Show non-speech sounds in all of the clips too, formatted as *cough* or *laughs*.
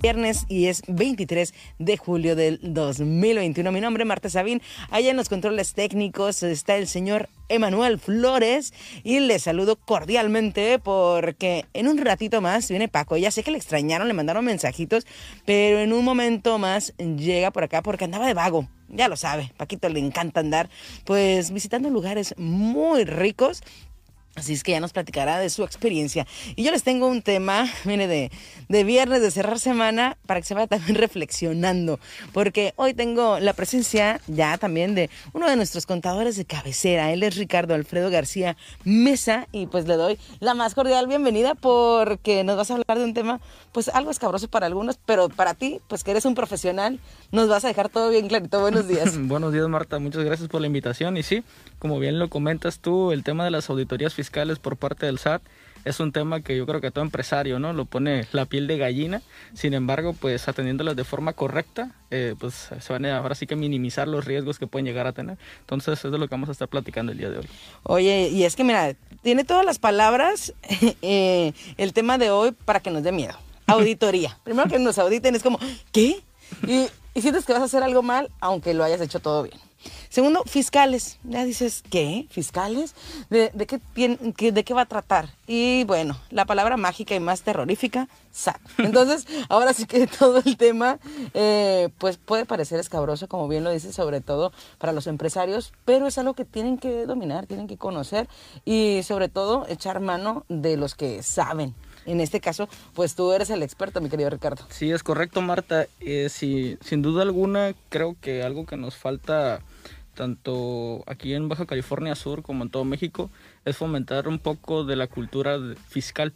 viernes y es 23 de julio del 2021. Mi nombre es Marta Sabín. Allá en los controles técnicos está el señor Emanuel Flores y le saludo cordialmente porque en un ratito más viene Paco. Ya sé que le extrañaron, le mandaron mensajitos, pero en un momento más llega por acá porque andaba de vago. Ya lo sabe, Paquito le encanta andar pues visitando lugares muy ricos Así es que ya nos platicará de su experiencia. Y yo les tengo un tema, *laughs* mire, de, de viernes, de cerrar semana, para que se vaya también *laughs* reflexionando. Porque hoy tengo la presencia ya también de uno de nuestros contadores de cabecera. Él es Ricardo Alfredo García Mesa. Y pues le doy la más cordial bienvenida porque nos vas a hablar de un tema, pues algo escabroso para algunos, pero para ti, pues que eres un profesional, nos vas a dejar todo bien clarito. Buenos *laughs* días. Buenos días, Marta. Muchas gracias por la invitación. Y sí, como bien lo comentas tú, el tema de las auditorías fiscales por parte del SAT es un tema que yo creo que todo empresario no lo pone la piel de gallina. Sin embargo pues atendiéndolas de forma correcta eh, pues se van a ahora sí que minimizar los riesgos que pueden llegar a tener. Entonces eso es lo que vamos a estar platicando el día de hoy. Oye y es que mira tiene todas las palabras *laughs* eh, el tema de hoy para que nos dé miedo. *laughs* Auditoría. Primero que nos auditen es como qué y, y sientes que vas a hacer algo mal aunque lo hayas hecho todo bien Segundo, fiscales. Ya dices, ¿qué? ¿Fiscales? ¿De, de, qué, ¿De qué va a tratar? Y bueno, la palabra mágica y más terrorífica, SAT. *laughs* Entonces, ahora sí que *laughs* todo el tema, eh, pues puede parecer escabroso, como bien lo dice, sobre todo para los empresarios, pero es algo que tienen que dominar, tienen que conocer y sobre todo echar mano de los que saben. En este caso, pues tú eres el experto, mi querido Ricardo. Sí, es correcto, Marta. Eh, sí, sin duda alguna, creo que algo que nos falta tanto aquí en Baja California Sur como en todo México, es fomentar un poco de la cultura fiscal.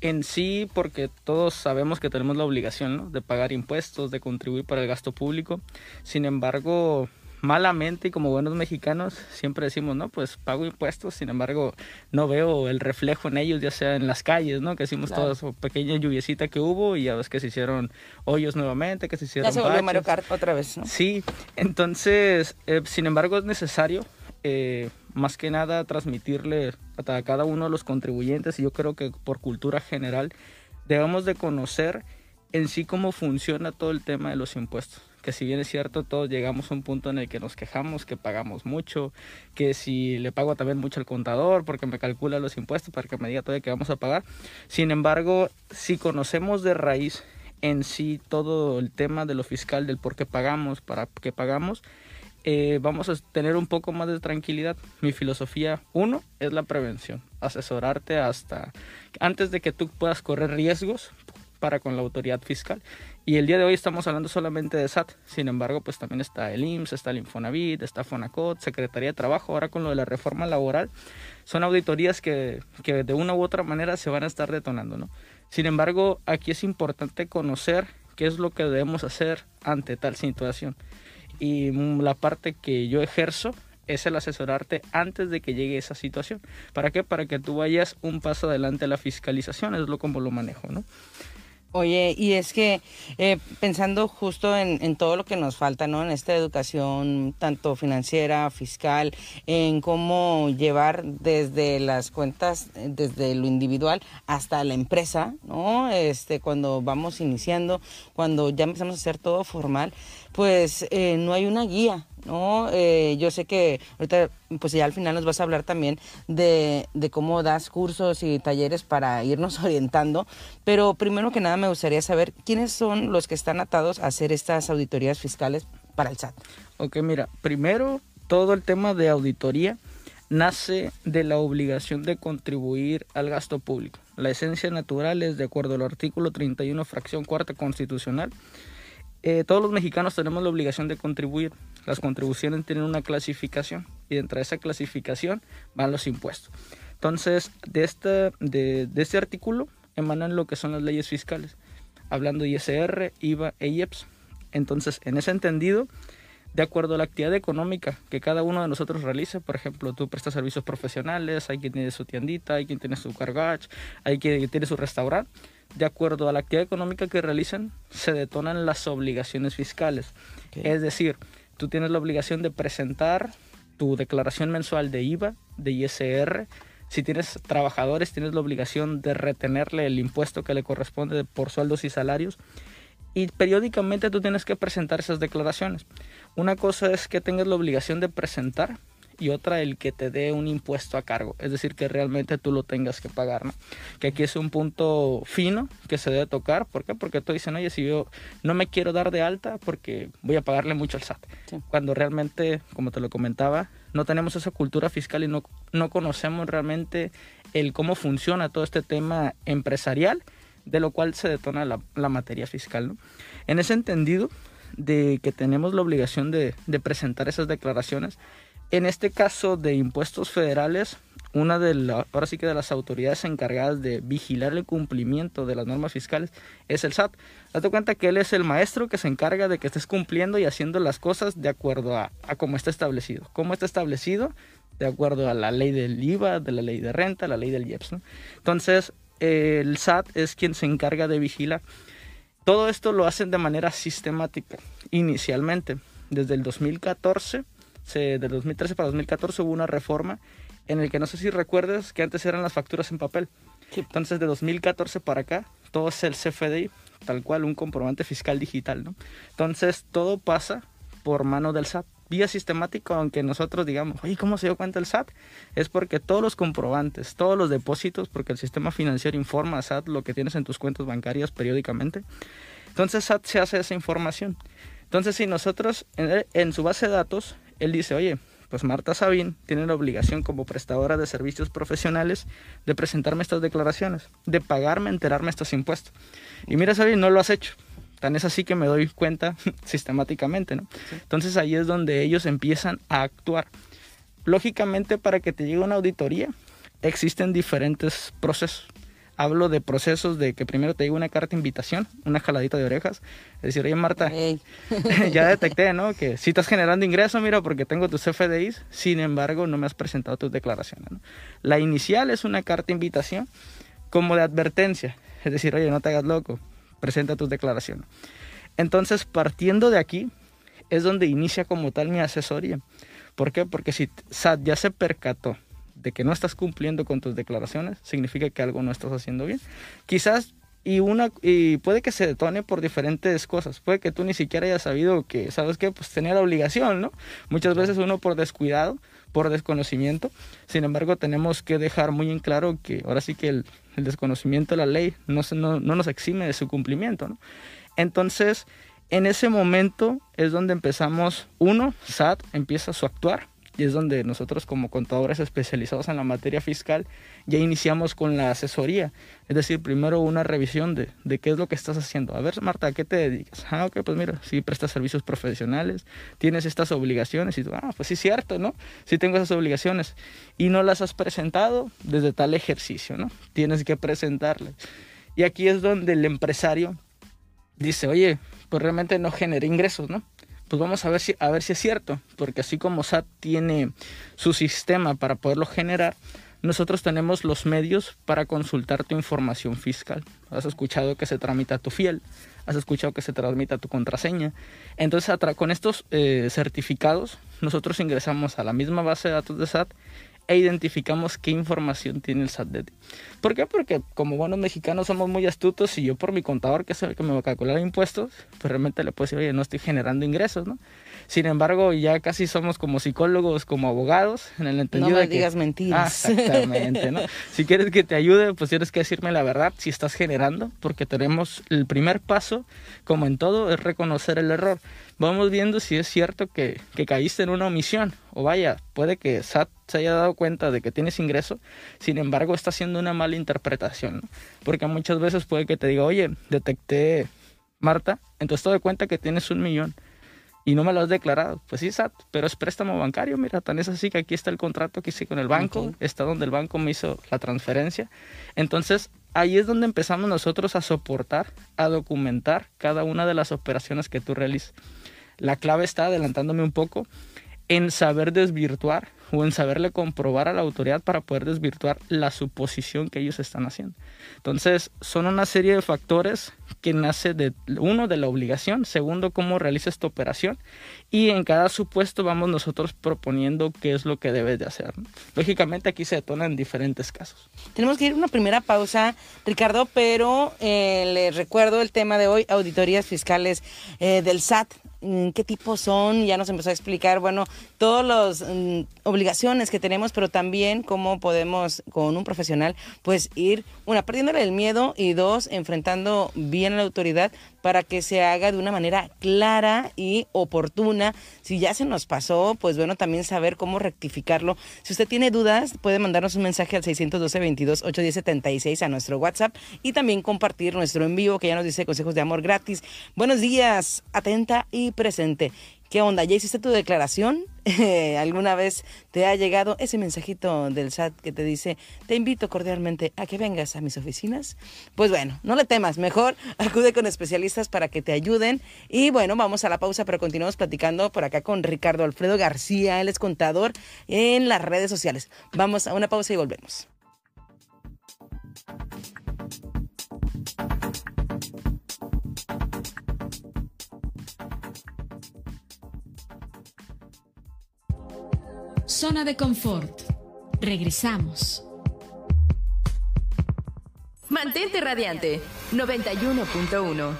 En sí, porque todos sabemos que tenemos la obligación de pagar impuestos, de contribuir para el gasto público. Sin embargo, malamente y como buenos mexicanos siempre decimos, no, pues pago impuestos, sin embargo no veo el reflejo en ellos, ya sea en las calles, ¿no? Que hicimos toda su pequeña lluviecita que hubo y ya ves que se hicieron hoyos nuevamente, que se hicieron... Ya se volvió Mario Kart otra vez, ¿no? Sí, entonces, eh, sin embargo es necesario eh, más que nada transmitirle a cada uno de los contribuyentes y yo creo que por cultura general debemos de conocer en sí cómo funciona todo el tema de los impuestos que si bien es cierto, todos llegamos a un punto en el que nos quejamos, que pagamos mucho, que si le pago también mucho al contador porque me calcula los impuestos para que me diga todavía que vamos a pagar. Sin embargo, si conocemos de raíz en sí todo el tema de lo fiscal, del por qué pagamos, para qué pagamos, eh, vamos a tener un poco más de tranquilidad. Mi filosofía, uno, es la prevención. Asesorarte hasta antes de que tú puedas correr riesgos para con la autoridad fiscal. Y el día de hoy estamos hablando solamente de SAT. Sin embargo, pues también está el IMSS, está el Infonavit, está Fonacot, Secretaría de Trabajo. Ahora con lo de la reforma laboral, son auditorías que, que de una u otra manera se van a estar detonando, ¿no? Sin embargo, aquí es importante conocer qué es lo que debemos hacer ante tal situación. Y la parte que yo ejerzo es el asesorarte antes de que llegue esa situación. ¿Para qué? Para que tú vayas un paso adelante a la fiscalización, es lo como lo manejo, ¿no? Oye, y es que eh, pensando justo en, todo lo que nos falta, ¿no? En esta educación, tanto financiera, fiscal, en cómo llevar desde las cuentas, desde lo individual hasta la empresa, ¿no? Este, cuando vamos iniciando, cuando ya empezamos a hacer todo formal, pues eh, no hay una guía, ¿no? Eh, yo sé que ahorita, pues ya al final nos vas a hablar también de, de, cómo das cursos y talleres para irnos *laughs* orientando, pero primero que nada me gustaría saber quiénes son los que están atados a hacer estas auditorías fiscales para el SAT. Ok, mira, primero todo el tema de auditoría nace de la obligación de contribuir al gasto público. La esencia natural es de acuerdo al artículo 31, fracción cuarta constitucional eh, todos los mexicanos tenemos la obligación de contribuir. Las contribuciones tienen una clasificación y dentro de esa clasificación van los impuestos. Entonces, de este, de, este artículo emanan lo que son las leyes fiscales, hablando de ISR, IVA e IEPS. Entonces, en ese entendido, de acuerdo a la actividad económica que cada uno de nosotros realice, por ejemplo, tú prestas servicios profesionales, hay quien tiene su tiendita, hay quien tiene su cargach, hay quien tiene su restaurante, de acuerdo a la actividad económica que realizan, se detonan las obligaciones fiscales. Es decir, tú tienes la obligación de presentar tu declaración mensual de IVA, de ISR. Si tienes trabajadores, tienes la obligación de retenerle el impuesto que le corresponde por sueldos y salarios. y periódicamente tú tienes que presentar esas declaraciones. Una cosa es que tengas la obligación de presentar y otra el que te dé un impuesto a cargo, es decir, que realmente tú lo tengas que pagar, ¿no? Que aquí es un punto fino que se debe tocar, ¿por qué? Porque tú dices, oye, si yo no me quiero dar de alta porque voy a pagarle mucho al SAT, cuando realmente, como te lo comentaba, no tenemos esa cultura fiscal y no, no conocemos realmente el cómo funciona todo este tema empresarial, de lo cual se detona la, la materia fiscal, ¿no? En ese entendido, de que tenemos la obligación de, de presentar esas declaraciones, en este caso de impuestos federales, una de las, ahora sí que de las autoridades encargadas de vigilar el cumplimiento de las normas fiscales es el SAT. Date cuenta que él es el maestro que se encarga de que estés cumpliendo y haciendo las cosas de acuerdo a, a cómo está establecido. ¿Cómo está establecido? De acuerdo a la ley del IVA, de la ley de renta, la ley del IEPS. Entonces, eh, el SAT es quien se encarga de vigilar. Todo esto lo hacen de manera sistemática. Inicialmente, desde el 2014 de 2013 para 2014 hubo una reforma en el que no sé si recuerdas que antes eran las facturas en papel. Entonces de 2014 para acá todo es el CFDI, tal cual un comprobante fiscal digital, ¿no? Entonces todo pasa por mano del SAT, vía sistemática, aunque nosotros digamos, oye, ¿cómo se dio cuenta el SAT? Es porque todos los comprobantes, todos los depósitos, porque el sistema financiero informa a SAT lo que tienes en tus cuentas bancarias periódicamente. Entonces SAT se hace esa información. Entonces si nosotros en, en su base de datos él dice, oye, pues Marta Sabín tiene la obligación como prestadora de servicios profesionales de presentarme estas declaraciones, de pagarme, enterarme estos impuestos. Y mira, Sabín, no lo has hecho. Tan es así que me doy cuenta *laughs* sistemáticamente, ¿no? Entonces ahí es donde ellos empiezan a actuar. Lógicamente, para que te llegue una auditoría, existen diferentes procesos hablo de procesos de que primero te digo una carta de invitación, una jaladita de orejas, es decir, oye Marta, *laughs* ya detecté, ¿no? Que si estás generando ingreso, mira, porque tengo tus FDIs, sin embargo, no me has presentado tus declaraciones. ¿no? La inicial es una carta de invitación como de advertencia, es decir, oye, no te hagas loco, presenta tus declaraciones. Entonces, partiendo de aquí, es donde inicia como tal mi asesoría. ¿Por qué? Porque si SAT ya se percató de que no estás cumpliendo con tus declaraciones, significa que algo no estás haciendo bien. Quizás y una y puede que se detone por diferentes cosas. Puede que tú ni siquiera hayas sabido que, ¿sabes qué? Pues tenía la obligación, ¿no? Muchas veces uno por descuidado, por desconocimiento. Sin embargo, tenemos que dejar muy en claro que ahora sí que el, desconocimiento de la ley no, no, no nos exime de su cumplimiento, ¿no? Entonces, en ese momento es donde empezamos, uno, SAT empieza a su actuar, y es donde nosotros como contadores especializados en la materia fiscal ya iniciamos con la asesoría. Es decir, primero una revisión de, de qué es lo que estás haciendo. A ver, Marta, ¿a qué te dedicas? Ah, ok, pues mira, si prestas servicios profesionales, tienes estas obligaciones y tú, ah, pues sí cierto, ¿no? Sí tengo esas obligaciones y no las has presentado desde tal ejercicio, ¿no? Tienes que presentarlas. Y aquí es donde el empresario dice, oye, pues realmente no genera ingresos, ¿no? Pues vamos a ver si, a ver si es cierto, porque así como SAT tiene su sistema para poderlo generar, nosotros tenemos los medios para consultar tu información fiscal. Has escuchado que se tramita tu fiel, has escuchado que se tramita tu contraseña. Entonces, con estos eh, certificados, nosotros ingresamos a la misma base de datos de SAT e identificamos qué información tiene el SAT de ti. ¿Por qué? Porque como buenos mexicanos somos muy astutos y yo por mi contador, que es el que me va a calcular impuestos, pues realmente le puedo decir, oye, no estoy generando ingresos, ¿no? Sin embargo, ya casi somos como psicólogos, como abogados, en el entendido no me digas mentiras. Ah, exactamente, ¿no? *laughs* si quieres que te ayude, pues tienes que decirme la verdad si estás generando, porque tenemos el primer paso, como en todo, es reconocer el error. Vamos viendo si es cierto que, que caíste en una omisión, o vaya, puede que SAT se haya dado cuenta de que tienes ingreso, sin embargo está haciendo una mala interpretación, ¿no? porque muchas veces puede que te diga, oye, detecté Marta, entonces te doy cuenta que tienes un millón y no me lo has declarado. Pues sí, SAT, pero es préstamo bancario, mira, tan es así que aquí está el contrato que hice con el banco, está donde el banco me hizo la transferencia. Entonces, ahí es donde empezamos nosotros a soportar, a documentar cada una de las operaciones que tú realizas. La clave está, adelantándome un poco, en saber desvirtuar o en saberle comprobar a la autoridad para poder desvirtuar la suposición que ellos están haciendo. Entonces, son una serie de factores que nace de uno de la obligación, segundo cómo realiza esta operación y en cada supuesto vamos nosotros proponiendo qué es lo que debes de hacer. Lógicamente aquí se detonan diferentes casos. Tenemos que ir a una primera pausa, Ricardo, pero eh, les recuerdo el tema de hoy, auditorías fiscales eh, del SAT. Mm, qué tipo son, ya nos empezó a explicar, bueno, todas las mm, obligaciones que tenemos, pero también cómo podemos con un profesional, pues ir, una, perdiéndole el miedo y dos, enfrentando bien a la autoridad para que se haga de una manera clara y oportuna. Si ya se nos pasó, pues bueno, también saber cómo rectificarlo. Si usted tiene dudas, puede mandarnos un mensaje al 612 22 810 a nuestro WhatsApp y también compartir nuestro en vivo que ya nos dice consejos de amor gratis. Buenos días, atenta y presente. ¿Qué onda? ¿Ya hiciste tu declaración? *laughs* ¿Alguna vez te ha llegado ese mensajito del SAT que te dice, te invito cordialmente a que vengas a mis oficinas? Pues bueno, no le temas, mejor *laughs* acude con especialistas para que te ayuden. Y bueno, vamos a la pausa, pero continuamos platicando por acá con Ricardo Alfredo García, él es contador en las redes sociales. Vamos a una pausa y volvemos. Zona de confort. Regresamos. Mantente radiante. 91.1.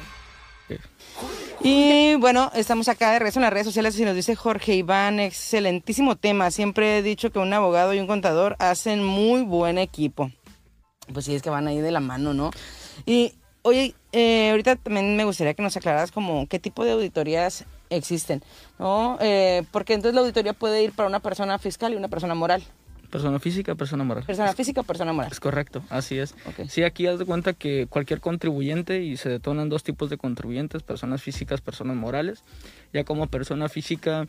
Y bueno, estamos acá de regreso en las redes sociales y nos dice Jorge Iván, excelentísimo tema. Siempre he dicho que un abogado y un contador hacen muy buen equipo. Pues sí, es que van ahí de la mano, ¿no? Y oye, eh, ahorita también me gustaría que nos aclararas como qué tipo de auditorías existen, ¿no? Eh, porque entonces la auditoría puede ir para una persona fiscal y una persona moral. Persona física, persona moral. Persona física persona moral. Es correcto, así es. Sí, aquí haz de cuenta que cualquier contribuyente, y se detonan dos tipos de contribuyentes, personas físicas, personas morales. Ya como persona física,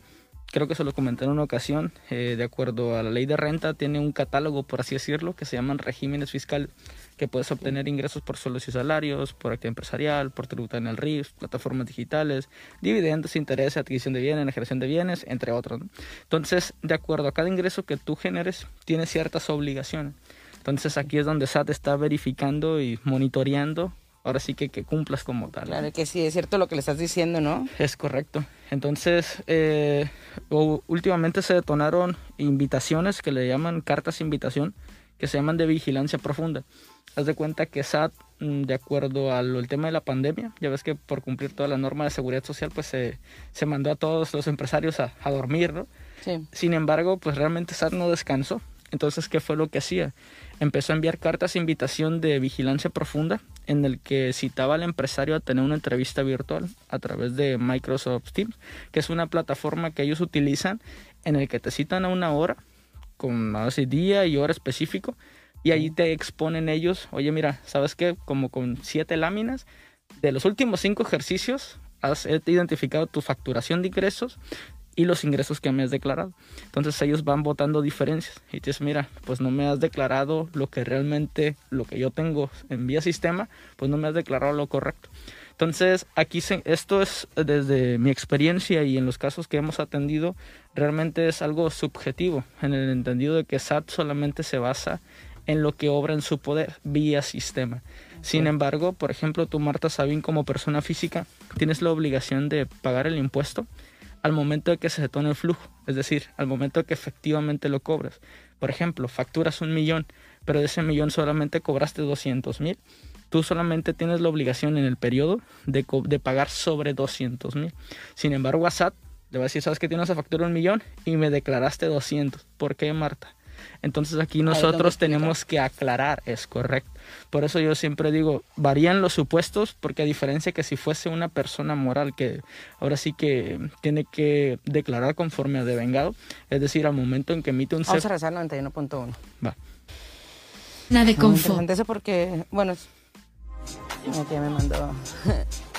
creo que se lo comenté en una ocasión, eh, de acuerdo a la ley de renta, tiene un catálogo, por así decirlo, que se llaman regímenes fiscales que puedes obtener ingresos por sueldos y salarios, por actividad empresarial, por tributar en el RIF, plataformas digitales, dividendos, intereses, adquisición de bienes, enajenación de bienes, entre otros. Entonces, de acuerdo a cada ingreso que tú generes, tienes ciertas obligaciones. Entonces, aquí es donde SAT está verificando y monitoreando ahora sí que, que cumplas como tal. Claro que sí, es cierto lo que le estás diciendo, ¿no? Es correcto. Entonces, eh, últimamente se detonaron invitaciones que le llaman cartas invitación, que se llaman de vigilancia profunda. Haz de cuenta que SAT, mm, de acuerdo al tema de la pandemia, ya ves que por cumplir toda la norma de seguridad social, pues se, se mandó a todos los empresarios a, a dormir, ¿no? Sí. Sin embargo, pues realmente SAT no descansó. Entonces, ¿qué fue lo que hacía? Empezó a enviar cartas de invitación de vigilancia profunda en el que citaba al empresario a tener una entrevista virtual a través de Microsoft Teams, que es una plataforma que ellos utilizan en el que te citan a una hora, con así día y hora específico, y allí te exponen ellos, oye mira, ¿sabes qué? Como con siete láminas, de los últimos cinco ejercicios has identificado tu facturación de ingresos y los ingresos que me has declarado. Entonces ellos van votando diferencias y dices, mira, pues no me has declarado lo que realmente, lo que yo tengo en vía sistema, pues no me has declarado lo correcto. Entonces, aquí se, esto es desde mi experiencia y en los casos que hemos atendido, realmente es algo subjetivo, en el entendido de que SAT solamente se basa en lo que obra en su poder vía sistema. Sin embargo, por ejemplo, tú, Marta Sabín, como persona física, tienes la obligación de pagar el impuesto al momento de que se detone el flujo, es decir, al momento de que efectivamente lo cobras. Por ejemplo, facturas un millón, pero de ese millón solamente cobraste 200 mil. Tú solamente tienes la obligación en el periodo de, de pagar sobre 200 mil. Sin embargo, a SAT le va a decir, ¿sabes que tienes esa factura un millón? Y me declaraste 200. ¿Por qué, Marta? Entonces aquí nosotros tenemos que aclarar, es correcto. Por eso yo siempre digo, varían los supuestos, porque a diferencia que si fuese una persona moral que ahora sí que tiene que declarar conforme a devengado, es decir, al momento en que emite un... Vamos a rezar 91.1. Va. Nada de confort. Eso porque, bueno, aquí me mandó... *laughs*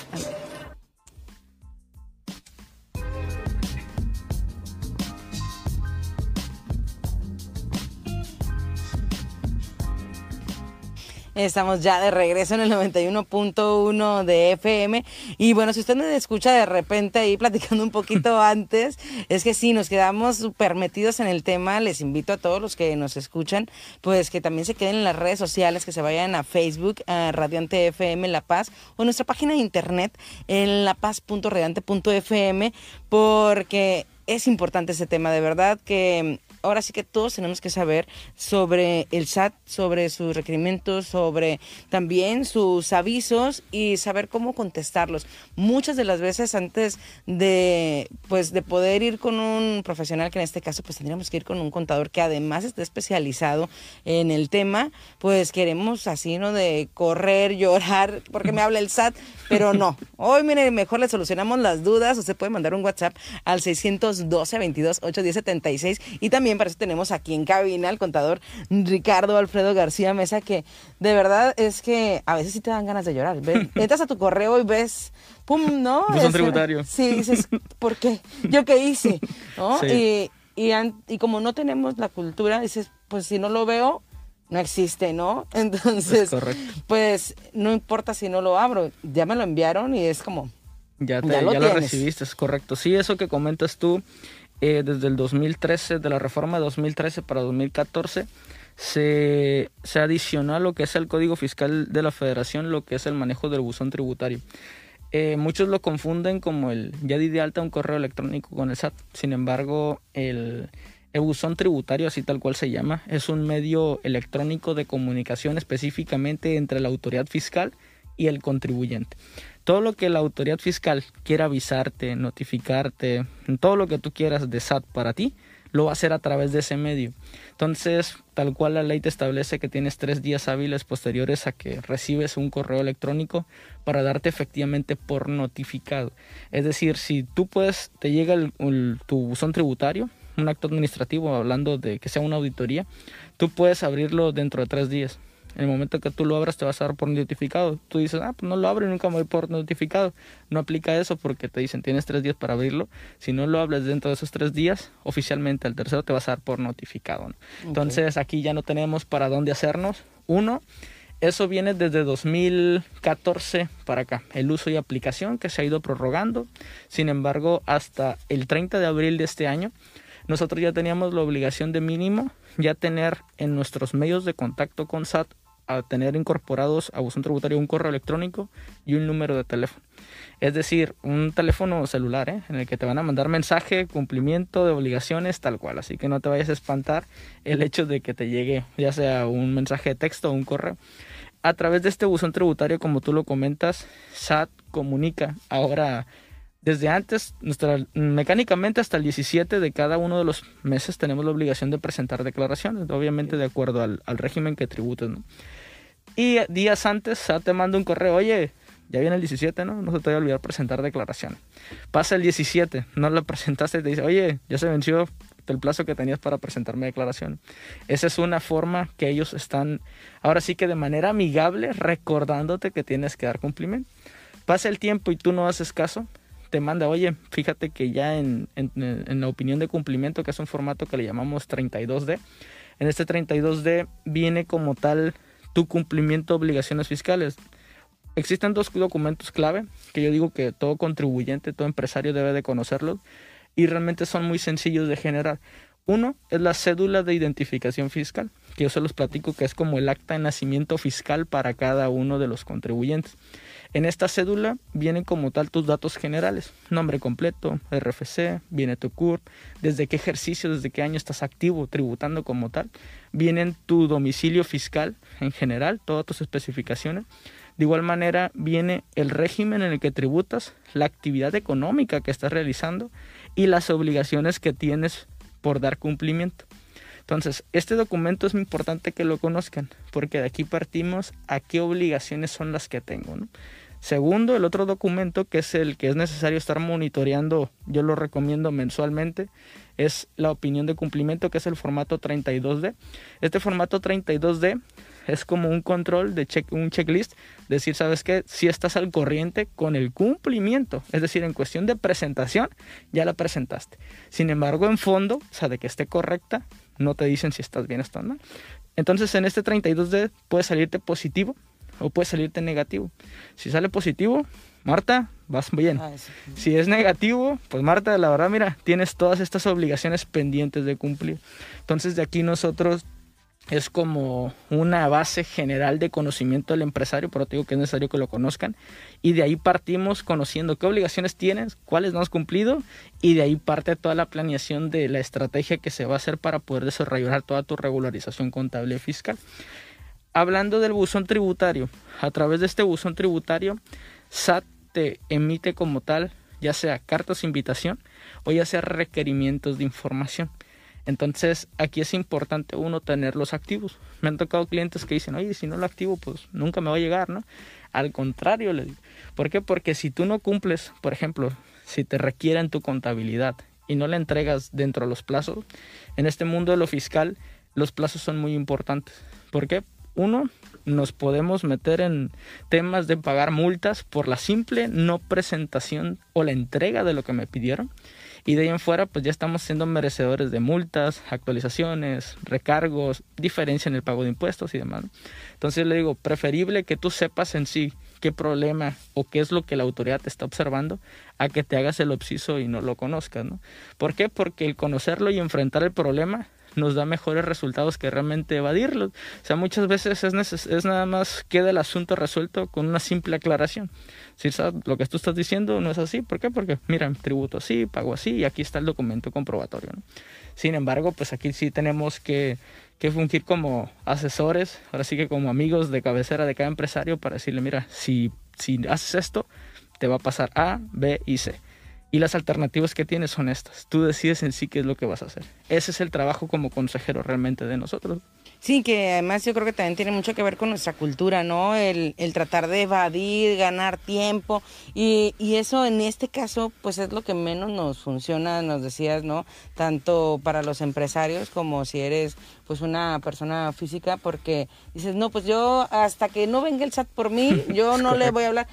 Estamos ya de regreso en el 91.1 de FM. Y bueno, si usted me escucha de repente ahí platicando un poquito *laughs* antes, es que sí, nos quedamos súper metidos en el tema. Les invito a todos los que nos escuchan, pues que también se queden en las redes sociales, que se vayan a Facebook, a Radiante FM La Paz, o nuestra página de internet en lapaz.radiante.fm, porque es importante ese tema, de verdad que ahora sí que todos tenemos que saber sobre el SAT, sobre sus requerimientos, sobre también sus avisos y saber cómo contestarlos. Muchas de las veces antes de pues de poder ir con un profesional, que en este caso pues tendríamos que ir con un contador que además esté especializado en el tema, pues queremos así, ¿no? De correr, llorar, porque me habla el SAT, pero no. Hoy, mire, mejor le solucionamos las dudas. Usted puede mandar un WhatsApp al 612 22 810 76 y también para eso tenemos aquí en cabina al contador Ricardo Alfredo García Mesa, que de verdad es que a veces sí te dan ganas de llorar. *laughs* entras a tu correo y ves, pum, ¿no? un tributario. Sí, dices, ¿por qué? ¿Yo qué hice? Y, y, como no tenemos la cultura, dices, pues si no lo veo, no existe, ¿no? Entonces, pues no importa si no lo abro, ya me lo enviaron y es como... Ya, te, ya, lo, ya lo recibiste, es correcto. Sí, eso que comentas tú eh, desde el 2013, de la reforma de 2013 para 2014, se, se adicionó a lo que es el Código Fiscal de la Federación, lo que es el manejo del buzón tributario. Eh, muchos lo confunden como el ya di de alta un correo electrónico con el SAT. Sin embargo, el, el buzón tributario, así tal cual se llama, es un medio electrónico de comunicación específicamente entre la autoridad fiscal y el contribuyente todo lo que la autoridad fiscal quiera avisarte, notificarte, todo lo que tú quieras de SAT para ti, lo va a hacer a través de ese medio. Entonces, tal cual la ley te establece que tienes tres días hábiles posteriores a que recibes un correo electrónico para darte efectivamente por notificado. Es decir, si tú puedes, te llega tu buzón tributario, un acto administrativo hablando de que sea una auditoría, tú puedes abrirlo dentro de tres días. En el momento que tú lo abras te vas a dar por notificado. Tú dices, ah, pues no lo abro y nunca me voy por notificado. No aplica eso porque te dicen, tienes tres días para abrirlo. Si no lo abres dentro de esos tres días, oficialmente al tercero te vas a dar por notificado. Entonces aquí ya no tenemos para dónde hacernos. Uno, eso viene desde 2014 para acá, el uso y aplicación que se ha ido prorrogando. Sin embargo, hasta el 30 de abril de este año, nosotros ya teníamos la obligación de mínimo ya tener en nuestros medios de contacto con SAT a tener incorporados a buzón tributario un correo electrónico y un número de teléfono. Es decir, un teléfono celular ¿eh? en el que te van a mandar mensaje, cumplimiento de obligaciones, tal cual. Así que no te vayas a espantar el hecho de que te llegue ya sea un mensaje de texto o un correo. A través de este buzón tributario, como tú lo comentas, SAT comunica ahora desde antes, nuestra, mecánicamente hasta el 17 de cada uno de los meses tenemos la obligación de presentar declaraciones, obviamente de acuerdo al, régimen que tributes. ¿no? Y días antes te manda un correo, oye, ya viene el 17, ¿no? No se te vaya a olvidar presentar declaración. Pasa el 17, no la *laughs* presentaste, te dice, oye, ya se venció el plazo que tenías para presentarme declaración. Esa es una forma que ellos están, ahora sí que de manera amigable, recordándote que tienes que dar cumplimiento. Pasa el tiempo y tú no haces caso, te manda, oye, fíjate que ya en, en, la opinión de cumplimiento, que es un formato que le llamamos 32D, en este 32D viene como tal tu cumplimiento de obligaciones fiscales. Existen dos documentos clave que yo digo que todo contribuyente, todo empresario debe de conocerlos y realmente son muy sencillos de generar. Uno es la cédula de identificación fiscal, que yo se los platico que es como el acta de nacimiento fiscal para cada uno de los contribuyentes. En esta cédula vienen como tal tus datos generales, nombre completo, RFC, viene tu CURP, desde qué ejercicio, desde qué año estás activo, tributando como tal, vienen tu domicilio fiscal en general, todas tus especificaciones. De igual manera viene el régimen en el que tributas, la actividad económica que estás realizando y las obligaciones que tienes por dar cumplimiento. Entonces, este documento es muy importante que lo conozcan, porque de aquí partimos a qué obligaciones son las que tengo. Segundo, el otro documento que es el que es necesario estar monitoreando, yo lo recomiendo mensualmente, es la opinión de cumplimiento, que es el formato 32D. Este formato 32D es como un control de un checklist, decir, ¿sabes qué? Si estás al corriente con el cumplimiento, es decir, en cuestión de presentación, ya la presentaste. Sin embargo, en fondo, o sea, de que esté correcta, no te dicen si estás bien o estás mal. Entonces en este 32D puede salirte positivo o puede salirte negativo. Si sale positivo, Marta, vas bien. Ah, si es negativo, pues Marta, la verdad, mira, tienes todas estas obligaciones pendientes de cumplir. Entonces de aquí nosotros es como una base general de conocimiento del empresario, pero te digo que es necesario que lo conozcan. Y de ahí partimos conociendo qué obligaciones tienes, cuáles no has cumplido, y de ahí parte toda la planeación de la estrategia que se va a hacer para poder desarrollar toda tu regularización contable fiscal. Hablando del buzón tributario, a través de este buzón tributario, SAT te emite como tal, ya sea cartas de invitación o ya sea requerimientos de información. Entonces, aquí es importante uno tener los activos. Me han tocado clientes que dicen, oye, si no lo activo, pues nunca me va a llegar, ¿no? Al contrario, le digo. ¿Por qué? Porque si tú no cumples, por ejemplo, si te requieren tu contabilidad y no la entregas dentro de los plazos, en este mundo de lo fiscal, los plazos son muy importantes. ¿Por qué? Uno, nos podemos meter en temas de pagar multas por la simple no presentación o la entrega de lo que me pidieron. Y de ahí en fuera, pues ya estamos siendo merecedores de multas, actualizaciones, recargos, diferencia en el pago de impuestos y demás. Entonces le digo, preferible que tú sepas en sí qué problema o qué es lo que la autoridad te está observando a que te hagas el obsiso y no lo conozcas, ¿no? ¿Por qué? Porque el conocerlo y enfrentar el problema nos da mejores resultados que realmente evadirlos. O sea, muchas veces es, nada más queda el asunto resuelto con una simple aclaración. Si lo que tú estás diciendo no es así, ¿por qué? Porque, mira, tributo así, pago así y aquí está el documento comprobatorio. Sin embargo, pues aquí sí tenemos que, que fungir como asesores, ahora sí que como amigos de cabecera de cada empresario para decirle, mira, si, si haces esto, te va a pasar A, B y C. Y las alternativas que tienes son estas. Tú decides en sí qué es lo que vas a hacer. Ese es el trabajo como consejero realmente de nosotros. Sí, que además yo creo que también tiene mucho que ver con nuestra cultura, ¿no? El, el tratar de evadir, ganar tiempo. Y, y, eso en este caso, pues es lo que menos nos funciona, nos decías, ¿no? Tanto para los empresarios como si eres pues una persona física, porque dices, no, pues yo hasta que no venga el SAT por mí, *laughs* yo no le voy a hablar.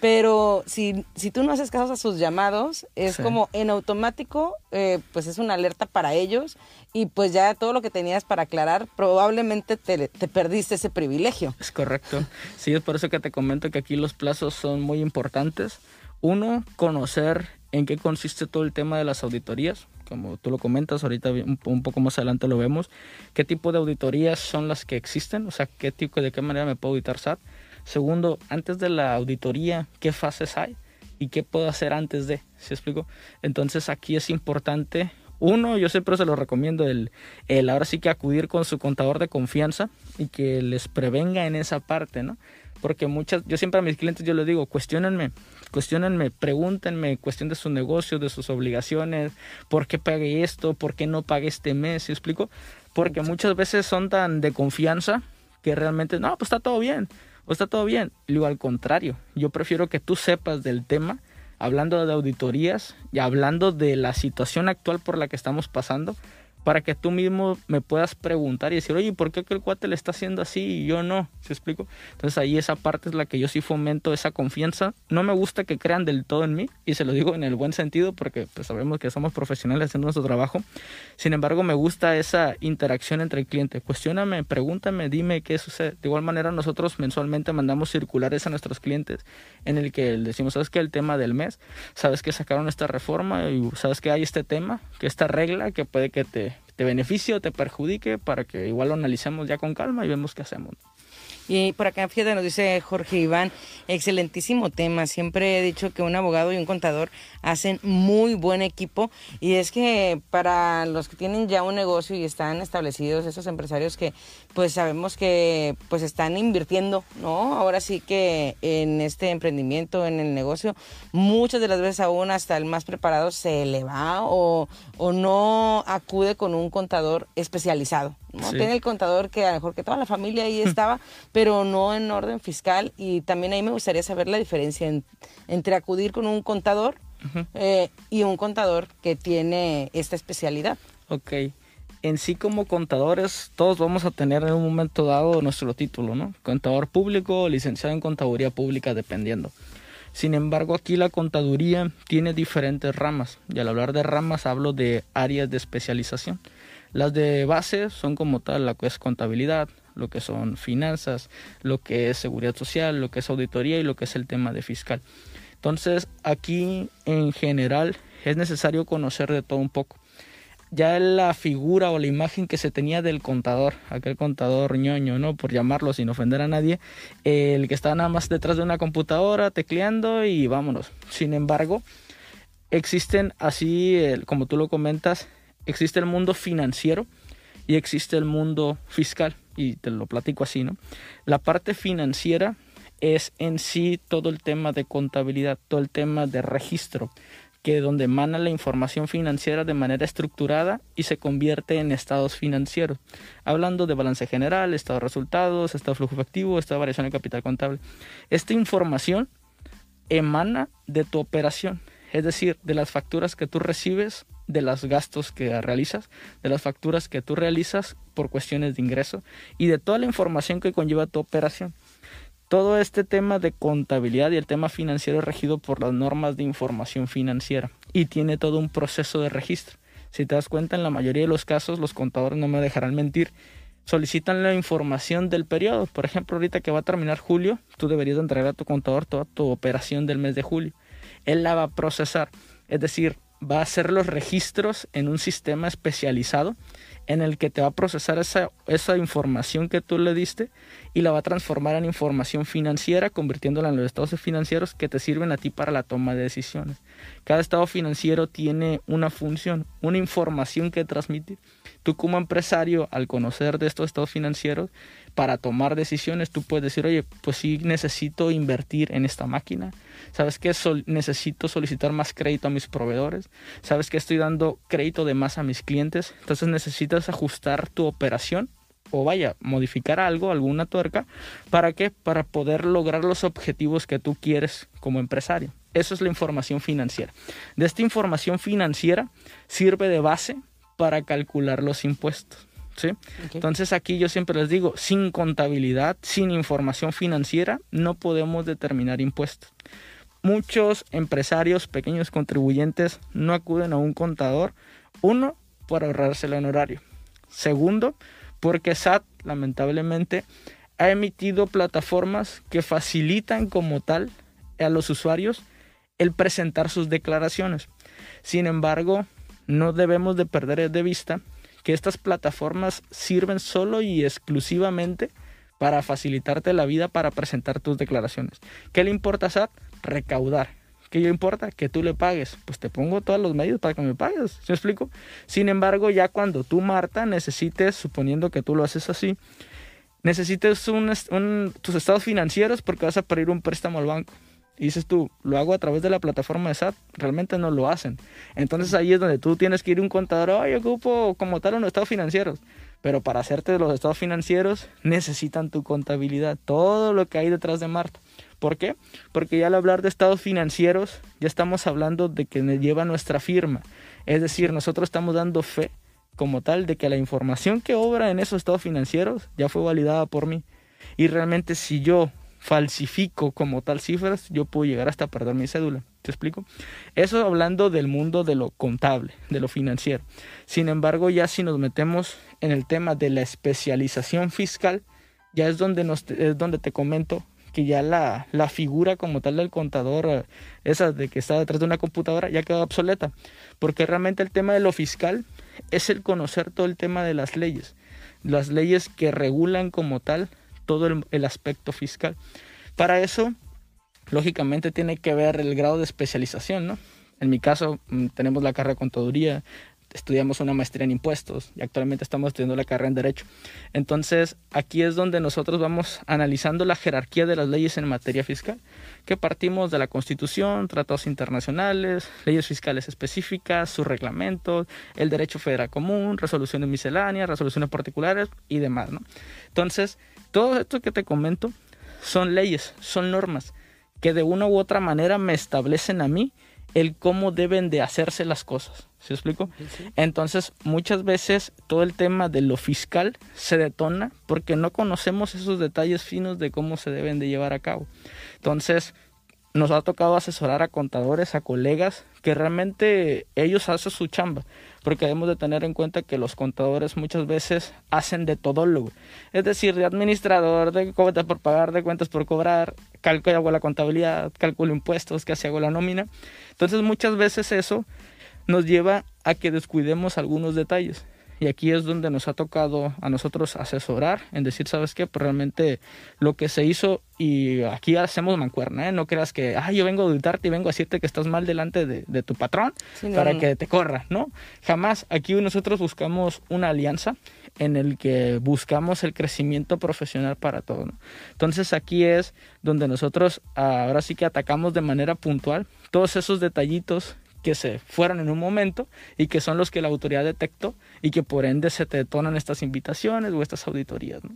Pero si, si tú no haces caso a sus llamados, es como en automático, eh, pues es una alerta para ellos y pues ya todo lo que tenías para aclarar, probablemente te, te, perdiste ese privilegio. Es correcto. Sí, es por eso que te comento que aquí los plazos son muy importantes. Uno, conocer en qué consiste todo el tema de las auditorías, como tú lo comentas, ahorita un, poco más adelante lo vemos, qué tipo de auditorías son las que existen, o sea, qué tipo, de qué manera me puedo auditar SAT. Segundo, antes de la auditoría, ¿qué fases hay? ¿Y qué puedo hacer antes de? ¿Se explico? Entonces aquí es importante, uno, yo siempre se lo recomiendo, el, el ahora sí que acudir con su contador de confianza y que les prevenga en esa parte, ¿no? Porque muchas, yo siempre a mis clientes yo les digo, cuestionenme, cuestionenme, pregúntenme, cuestión de su negocio, de sus obligaciones, por qué pagué esto, por qué no pagué este mes, ¿se explico? Porque muchas veces son tan de confianza que realmente, no, pues está todo bien o está todo bien. Luego al contrario, yo prefiero que tú sepas del tema, hablando de auditorías y hablando de la situación actual por la que estamos pasando, para que tú mismo me puedas preguntar y decir, oye, ¿por qué el cuate le está haciendo así y yo no? ¿Se explico? Entonces ahí esa parte es la que yo sí fomento esa confianza. No me gusta que crean del todo en mí y se lo digo en el buen sentido porque pues sabemos que somos profesionales haciendo nuestro trabajo. Sin embargo, me gusta esa interacción entre el cliente. Cuestióname, pregúntame, dime qué sucede. De igual manera, nosotros mensualmente mandamos circulares a nuestros clientes en el que decimos, ¿sabes qué? El tema del mes, ¿sabes que sacaron esta reforma y sabes que hay este tema, que esta regla que puede que te te beneficie o te perjudique para que igual lo analicemos ya con calma y vemos qué hacemos. Y por acá, fíjate, nos dice Jorge Iván, excelentísimo tema. Siempre he dicho que un abogado y un contador hacen muy buen equipo. Y es que para los que tienen ya un negocio y están establecidos, esos empresarios que pues sabemos que pues están invirtiendo, ¿no? Ahora sí que en este emprendimiento, en el negocio, muchas de las veces aún hasta el más preparado se le va o, o no acude con un contador especializado. ¿no? Tiene el contador que a lo mejor que toda la familia ahí *laughs* estaba, pero no en orden fiscal. Y también ahí me gustaría saber la diferencia entre acudir con un contador eh, y un contador que tiene esta especialidad. Ok. En sí como contadores todos vamos a tener en un momento dado nuestro título, ¿no? Contador público o licenciado en contaduría pública, dependiendo. Sin embargo, aquí la contaduría tiene diferentes ramas y al hablar de ramas hablo de áreas de especialización. Las de base son como tal la que es contabilidad, lo que son finanzas, lo que es seguridad social, lo que es auditoría y lo que es el tema de fiscal. Entonces, aquí en general es necesario conocer de todo un poco. Ya la figura o la imagen que se tenía del contador, aquel contador ñoño, ¿no? Por llamarlo sin ofender a nadie, el que está nada más detrás de una computadora tecleando y vámonos. Sin embargo, existen así, como tú lo comentas, existe el mundo financiero y existe el mundo fiscal. Y te lo platico así, ¿no? La parte financiera es en sí todo el tema de contabilidad, todo el tema de registro, que donde emana la información financiera de manera estructurada y se convierte en estados financieros, hablando de balance general, estado de resultados, estado de flujo efectivo, estado de variación de capital contable. Esta información emana de tu operación, es decir, de las facturas que tú recibes, de los gastos que realizas, de las facturas que tú realizas por cuestiones de ingreso y de toda la información que conlleva tu operación. Todo este tema de contabilidad y el tema financiero es regido por las normas de información financiera y tiene todo un proceso de registro. Si te das cuenta, en la mayoría de los casos los contadores no me dejarán mentir, solicitan la información del periodo. Por ejemplo, ahorita que va a terminar julio, tú deberías entregar a tu contador toda tu operación del mes de julio él la va a procesar. Es decir, va a hacer los registros en un sistema especializado en el que te va a procesar esa, esa información que tú le diste y la va a transformar en información financiera, convirtiéndola en los estados financieros que te sirven a ti para la toma de decisiones. Cada estado financiero tiene una función, una información que transmitir. Tú como empresario, al conocer de estos estados financieros, para tomar decisiones, tú puedes decir, oye, pues sí necesito invertir en esta máquina. ¿Sabes que necesito solicitar más crédito a mis proveedores? ¿Sabes que estoy dando crédito de más a mis clientes? Entonces necesitas ajustar tu operación o vaya, modificar algo, alguna tuerca, ¿para qué? Para poder lograr los objetivos que tú quieres como empresario. Eso es la información financiera. De esta información financiera sirve de base para calcular los impuestos. ¿Sí? Entonces aquí yo siempre les digo, sin contabilidad, sin información financiera, no podemos determinar impuestos. Muchos empresarios, pequeños contribuyentes, no acuden a un contador. Uno, por ahorrarse el honorario. Segundo, porque SAT, lamentablemente, ha emitido plataformas que facilitan como tal a los usuarios el presentar sus declaraciones. Sin embargo, no debemos de perder de vista que estas plataformas sirven solo y exclusivamente para facilitarte la vida para presentar tus declaraciones. ¿Qué le importa a SAT? Recaudar. ¿Qué le importa? Que tú le pagues. Pues te pongo todos los medios para que me pagues. ¿Se explico? Sin embargo, ya cuando tú, Marta, necesites, suponiendo que tú lo haces así, necesites tus estados financieros porque vas a pedir un préstamo al banco y dices tú, lo hago a través de la plataforma de SAT, realmente no lo hacen. Entonces ahí es donde tú tienes que ir a un contador, oye, ocupo como tal unos estados financieros. Pero para hacerte los estados financieros necesitan tu contabilidad, todo lo que hay detrás de Marta. ¿Por qué? Porque ya al hablar de estados financieros, ya estamos hablando de que lleva nuestra firma. Es decir, nosotros estamos dando fe como tal de que la información que obra en esos estados financieros ya fue validada por mí. Y realmente si yo falsifico como tal cifras, yo puedo llegar hasta perder mi cédula. ¿Te explico? Eso hablando del mundo de lo contable, de lo financiero. Sin embargo, ya si nos metemos en el tema de la especialización fiscal, ya es donde, es donde te comento que ya la, la figura como tal del contador, esa de que está detrás de una computadora, ya quedó obsoleta. Porque realmente el tema de lo fiscal es el conocer todo el tema de las leyes. Las leyes que regulan como tal todo el, aspecto fiscal. Para eso, lógicamente, tiene que ver el grado de especialización, ¿no? En mi caso, mm, tenemos la carrera de contaduría, estudiamos una maestría en impuestos y actualmente estamos estudiando la carrera en derecho. Entonces, aquí es donde nosotros vamos analizando la jerarquía de las leyes en materia fiscal, que partimos de la Constitución, tratados internacionales, leyes fiscales específicas, sus reglamentos, el derecho federal común, resoluciones misceláneas, resoluciones particulares y demás, ¿no? Entonces, todo esto que te comento son leyes, son normas que de una u otra manera me establecen a mí el cómo deben de hacerse las cosas. ¿Se explico? Entonces, muchas veces todo el tema de lo fiscal se detona porque no conocemos esos detalles finos de cómo se deben de llevar a cabo. Entonces, nos ha tocado asesorar a contadores, a colegas, que realmente ellos hacen su chamba, porque debemos de tener en cuenta que los contadores muchas veces hacen de todólogo, es decir, de administrador, de cuentas por pagar, de cuentas por cobrar, cálculo hago la contabilidad, cálculo impuestos, casi hago la nómina. Entonces muchas veces eso nos lleva a que descuidemos algunos detalles. Y aquí es donde nos ha tocado a nosotros asesorar en decir, ¿sabes qué? Pues realmente lo que se hizo y aquí hacemos mancuerna, ¿eh? No creas que, ah, yo vengo a auditarte y vengo a decirte que estás mal delante de, tu patrón para que te corra, ¿no? Jamás. Aquí nosotros buscamos una alianza en el que buscamos el crecimiento profesional para todo, ¿no? Entonces aquí es donde nosotros ahora sí que atacamos de manera puntual todos esos detallitos que se fueron en un momento y que son los que la autoridad detectó y que por ende se te detonan estas invitaciones o estas auditorías. ¿no?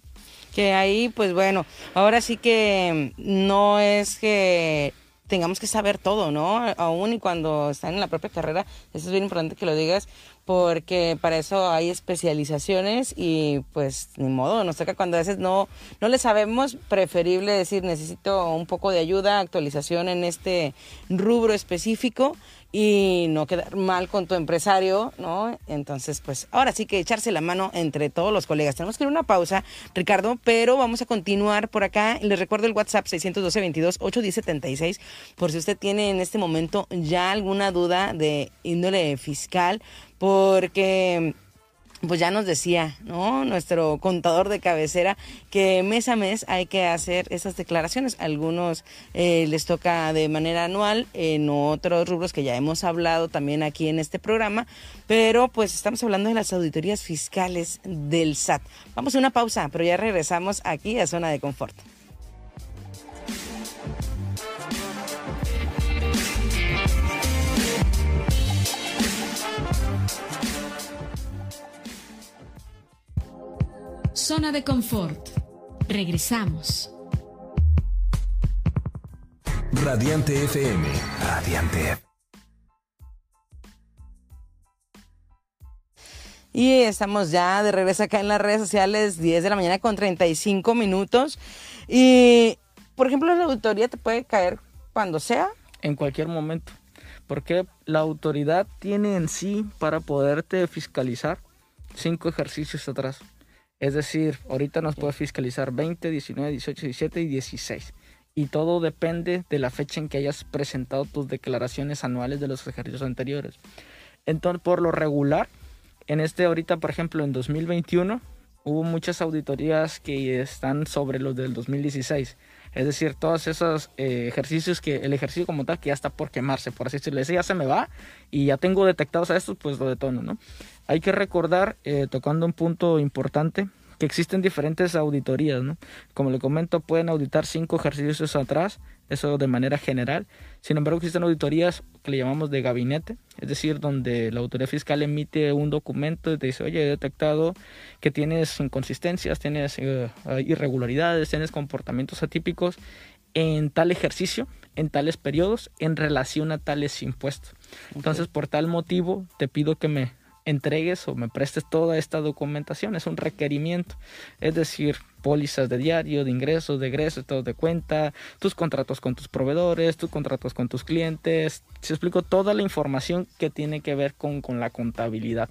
Que ahí, pues bueno, ahora sí que no es que tengamos que saber todo, ¿no? Aún y cuando están en la propia carrera, eso es bien importante que lo digas, porque para eso hay especializaciones y pues ni modo, nos toca cuando a veces no, no le sabemos, preferible decir necesito un poco de ayuda, actualización en este rubro específico y no quedar mal con tu empresario, ¿no? Entonces, pues ahora sí que echarse la mano entre todos los colegas. Tenemos que ir a una pausa, Ricardo, pero vamos a continuar por acá. Les recuerdo el WhatsApp 612 22 810 por si usted tiene en este momento ya alguna duda de índole fiscal, porque pues ya nos decía, ¿no? Nuestro contador de cabecera que mes a mes hay que hacer esas declaraciones. Algunos eh, les toca de manera anual, en otros rubros que ya hemos hablado también aquí en este programa, pero pues estamos hablando de las auditorías fiscales del SAT. Vamos a una pausa, pero ya regresamos aquí a Zona de Confort. Zona de confort. Regresamos. Radiante FM. Radiante. Y estamos ya de regreso acá en las redes sociales, 10 de la mañana con 35 minutos. Y, por ejemplo, la auditoría te puede caer cuando sea. En cualquier momento. Porque la autoridad tiene en sí para poderte fiscalizar cinco ejercicios atrás. Es decir, ahorita nos puede fiscalizar 20, 19, 18, 17 y 16. Y todo depende de la fecha en que hayas presentado tus declaraciones anuales de los ejercicios anteriores. Entonces, por lo regular, en este ahorita, por ejemplo, en 2021, hubo muchas auditorías que están sobre los del 2016. Es decir, todos esos eh, ejercicios que el ejercicio como tal que ya está por quemarse, por así decirlo, ese ya se me va y ya tengo detectados a estos, pues lo detono, ¿no? Hay que recordar, eh, tocando un punto importante, que existen diferentes auditorías, ¿no? Como le comento, pueden auditar cinco ejercicios atrás, eso de manera general. Sin embargo, existen auditorías que le llamamos de gabinete, es decir, donde la autoridad fiscal emite un documento y te dice, oye, he detectado que tienes inconsistencias, tienes eh, irregularidades, tienes comportamientos atípicos en tal ejercicio, en tales periodos, en relación a tales impuestos. Entonces, por tal motivo, te pido que me entregues o me prestes toda esta documentación. Es un requerimiento. Es decir, pólizas de diario, de ingresos, de egresos, de cuenta, tus contratos con tus proveedores, tus contratos con tus clientes. Se explico toda la información que tiene que ver con, con la contabilidad,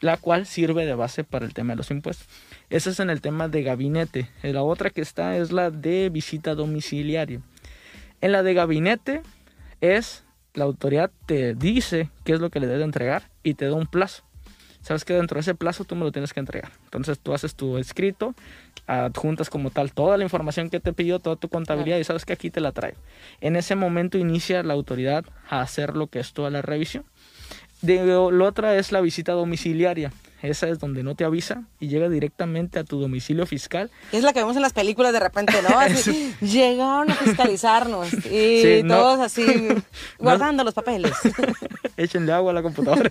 la cual sirve de base para el tema de los impuestos. Ese es en el tema de gabinete. La otra que está es la de visita domiciliaria. En la de gabinete es la autoridad te dice qué es lo que le debe entregar y te da un plazo. Sabes que dentro de ese plazo tú me lo tienes que entregar. Entonces tú haces tu escrito, adjuntas como tal toda la información que te pidió, toda tu contabilidad y sabes que aquí te la traigo. En ese momento inicia la autoridad a hacer lo que es toda la revisión. De, lo otra es la visita domiciliaria. Esa es donde no te avisa y llega directamente a tu domicilio fiscal. Es la que vemos en las películas de repente, ¿no? *laughs* llegaron a fiscalizarnos *laughs* y todos así *laughs* guardando los papeles. Échenle agua a la computadora.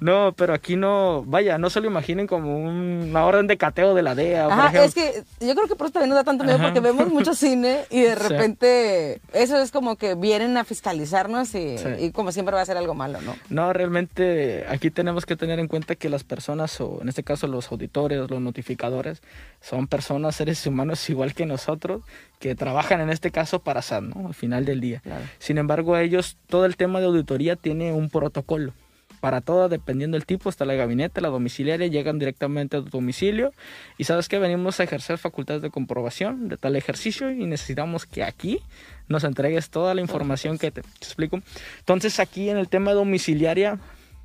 No, pero aquí no, vaya, no se lo imaginen como una orden de cateo de la DEA. Ajá, es que yo creo que por eso también nos da tanto miedo porque vemos mucho cine y de repente eso es como que vienen a fiscalizarnos y, y como siempre va a ser algo malo, ¿no? No, realmente aquí tenemos que tener en cuenta que las personas, o en este caso los auditores, los notificadores, son personas, seres humanos *laughs* igual que nosotros, que trabajan en este caso para SAT, ¿no? Al final del día. Sin embargo, ellos, todo el tema de auditoría tiene un protocolo para todo, dependiendo del tipo, hasta la gabinete, la domiciliaria, llegan directamente a tu domicilio y sabes que venimos a ejercer facultades de comprobación de tal ejercicio y necesitamos que aquí nos entregues toda la información que te, explico. Entonces aquí en el tema domiciliaria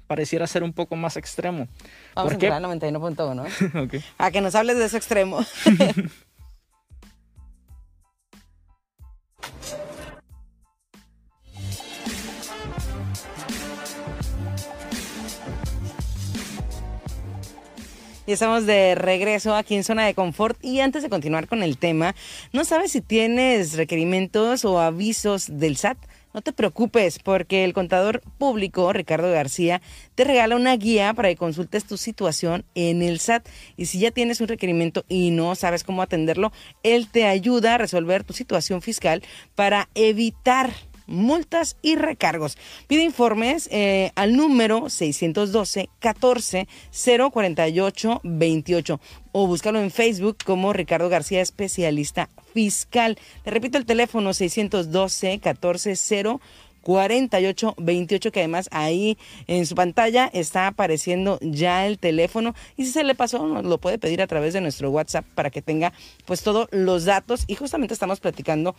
pareciera ser un poco más extremo. Vamos ¿Por a entrar al *laughs* 91.1. okay. A que nos hables de ese extremo. *laughs* Y estamos de regreso aquí en Zona de Confort. Y antes de continuar con el tema, ¿no sabes si tienes requerimientos o avisos del SAT? No te preocupes, porque el contador público, Ricardo García, te regala una guía para que consultes tu situación en el SAT. Y si ya tienes un requerimiento y no sabes cómo atenderlo, él te ayuda a resolver tu situación fiscal para evitar multas y recargos. Pide informes eh, al número 612 14 048 28 o búscalo en Facebook como Ricardo García, especialista fiscal. Le repito el teléfono 612 14 48 28 que además ahí en su pantalla está apareciendo ya el teléfono y si se le pasó nos lo puede pedir a través de nuestro WhatsApp para que tenga pues todos los datos y justamente estamos platicando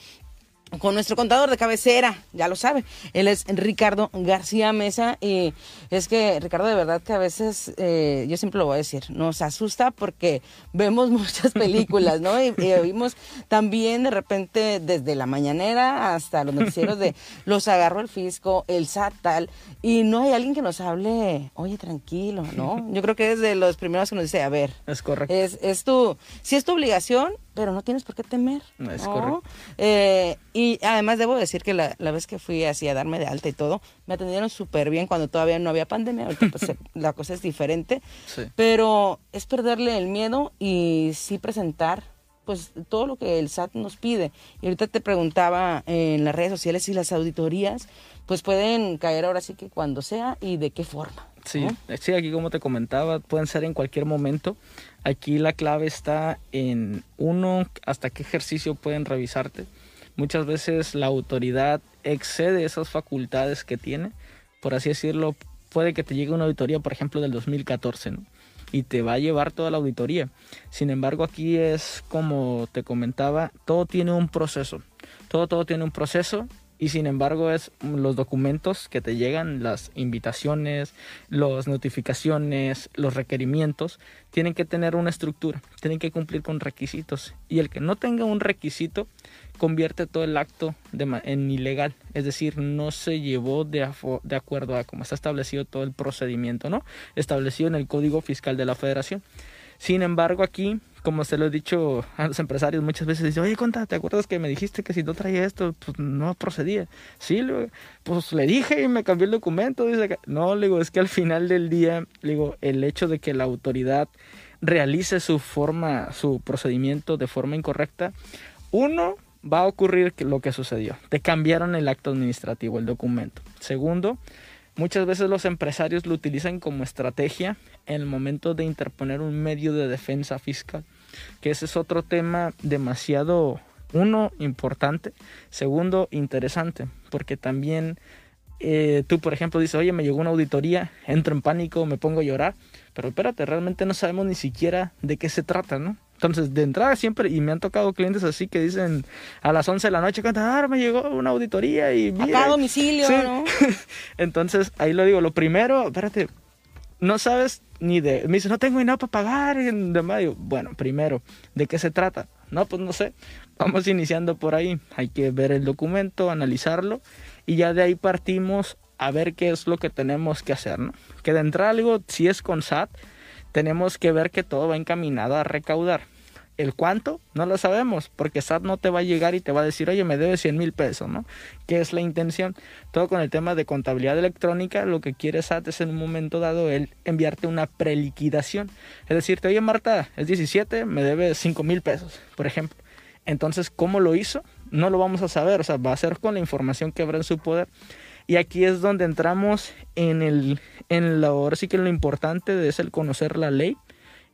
con nuestro contador de cabecera, ya lo sabe. Él es Ricardo García Mesa y es que Ricardo de verdad que a veces, eh, yo siempre lo voy a decir, nos asusta porque vemos *laughs* muchas películas, ¿no? Y, oímos también de repente desde la mañanera hasta los noticieros de *laughs* los agarró el fisco, el SAT tal, y no hay alguien que nos hable, oye, tranquilo, ¿no? Yo creo que es de los primeros que nos dice, a ver. Es correcto. Es, es tu, si es tu obligación, pero no tienes por qué temer. Es correcto. Eh, y además debo decir que la, vez que fui así a darme de alta y todo, me atendieron súper bien cuando todavía no había pandemia. Ahorita pues, *laughs* la cosa es diferente. Pero es perderle el miedo y sí presentar pues todo lo que el SAT nos pide. Y ahorita te preguntaba en las redes sociales si las auditorías pues pueden caer ahora sí que cuando sea y de qué forma. Sí, sí, aquí como te comentaba, pueden ser en cualquier momento. Aquí la clave está en uno, hasta qué ejercicio pueden revisarte. Muchas veces la autoridad excede esas facultades que tiene. Por así decirlo, puede que te llegue una auditoría, por ejemplo, del 2014, ¿no? y te va a llevar toda la auditoría. Sin embargo, aquí es como te comentaba, todo tiene un proceso. Todo, todo tiene un proceso y sin embargo es los documentos que te llegan, las invitaciones, las notificaciones, los requerimientos, tienen que tener una estructura, tienen que cumplir con requisitos y el que no tenga un requisito convierte todo el acto en ilegal, es decir, no se llevó de, de acuerdo a cómo está establecido todo el procedimiento, ¿no? Establecido en el Código Fiscal de la Federación. Sin embargo, aquí como se lo he dicho a los empresarios muchas veces, dice, oye, conta, ¿te acuerdas que me dijiste que si no traía esto, pues no procedía? Sí, pues le dije y me cambió el documento. No, le digo, es que al final del día, digo, el hecho de que la autoridad realice su forma, su procedimiento de forma incorrecta, uno, va a ocurrir lo que sucedió. Te cambiaron el acto administrativo, el documento. Segundo, Muchas veces los empresarios lo utilizan como estrategia en el momento de interponer un medio de defensa fiscal, que ese es otro tema demasiado, uno, importante, segundo, interesante, porque también eh, tú, por ejemplo, dices, oye, me llegó una auditoría, entro en pánico, me pongo a llorar, pero espérate, realmente no sabemos ni siquiera de qué se trata, ¿no? Entonces, de entrada siempre, y me han tocado clientes así que dicen a las 11 de la noche, ah, me llegó una auditoría y mira. Acá a domicilio, ¿no? *laughs* Entonces, ahí lo digo, lo primero, espérate, no sabes ni de, me dice, no tengo ni nada para pagar en de mayo. Bueno, primero, ¿de qué se trata? No, pues no sé, vamos iniciando por ahí, hay que ver el documento, analizarlo, y ya de ahí partimos a ver qué es lo que tenemos que hacer, ¿no? Que de entrada algo, si es con SAT, tenemos que ver que todo va encaminado a recaudar. ¿El cuánto? No lo sabemos, porque SAT no te va a llegar y te va a decir, oye, me debe 100 mil pesos, ¿no? ¿Qué es la intención? Todo con el tema de contabilidad electrónica, lo que quiere SAT es en un momento dado el enviarte una preliquidación. Es decirte, oye, Marta, es 17, me debe 5 mil pesos, por ejemplo. Entonces, ¿cómo lo hizo? No lo vamos a saber, o sea, va a ser con la información que habrá en su poder. Y aquí es donde entramos en el, en lo, ahora sí que lo importante es el conocer la ley,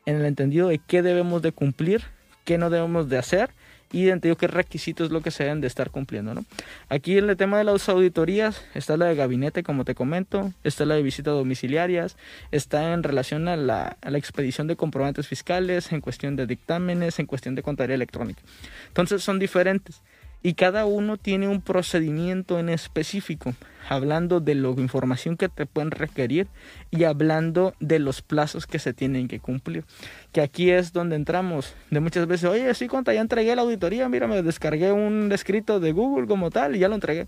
en el entendido de qué debemos de cumplir, qué no debemos de hacer y entendido qué requisitos es lo que se deben de estar cumpliendo, ¿no? Aquí en el tema de las auditorías está la de gabinete, como te comento, está la de visitas domiciliarias, está en relación a la, a la expedición de comprobantes fiscales, en cuestión de dictámenes, en cuestión de contabilidad electrónica. Entonces son diferentes y cada uno tiene un procedimiento en específico, hablando de la información que te pueden requerir y hablando de los plazos que se tienen que cumplir. Que aquí es donde entramos de muchas veces, oye, sí, cuando ya entregué la auditoría, mira, me descargué un escrito de Google como tal y ya lo entregué.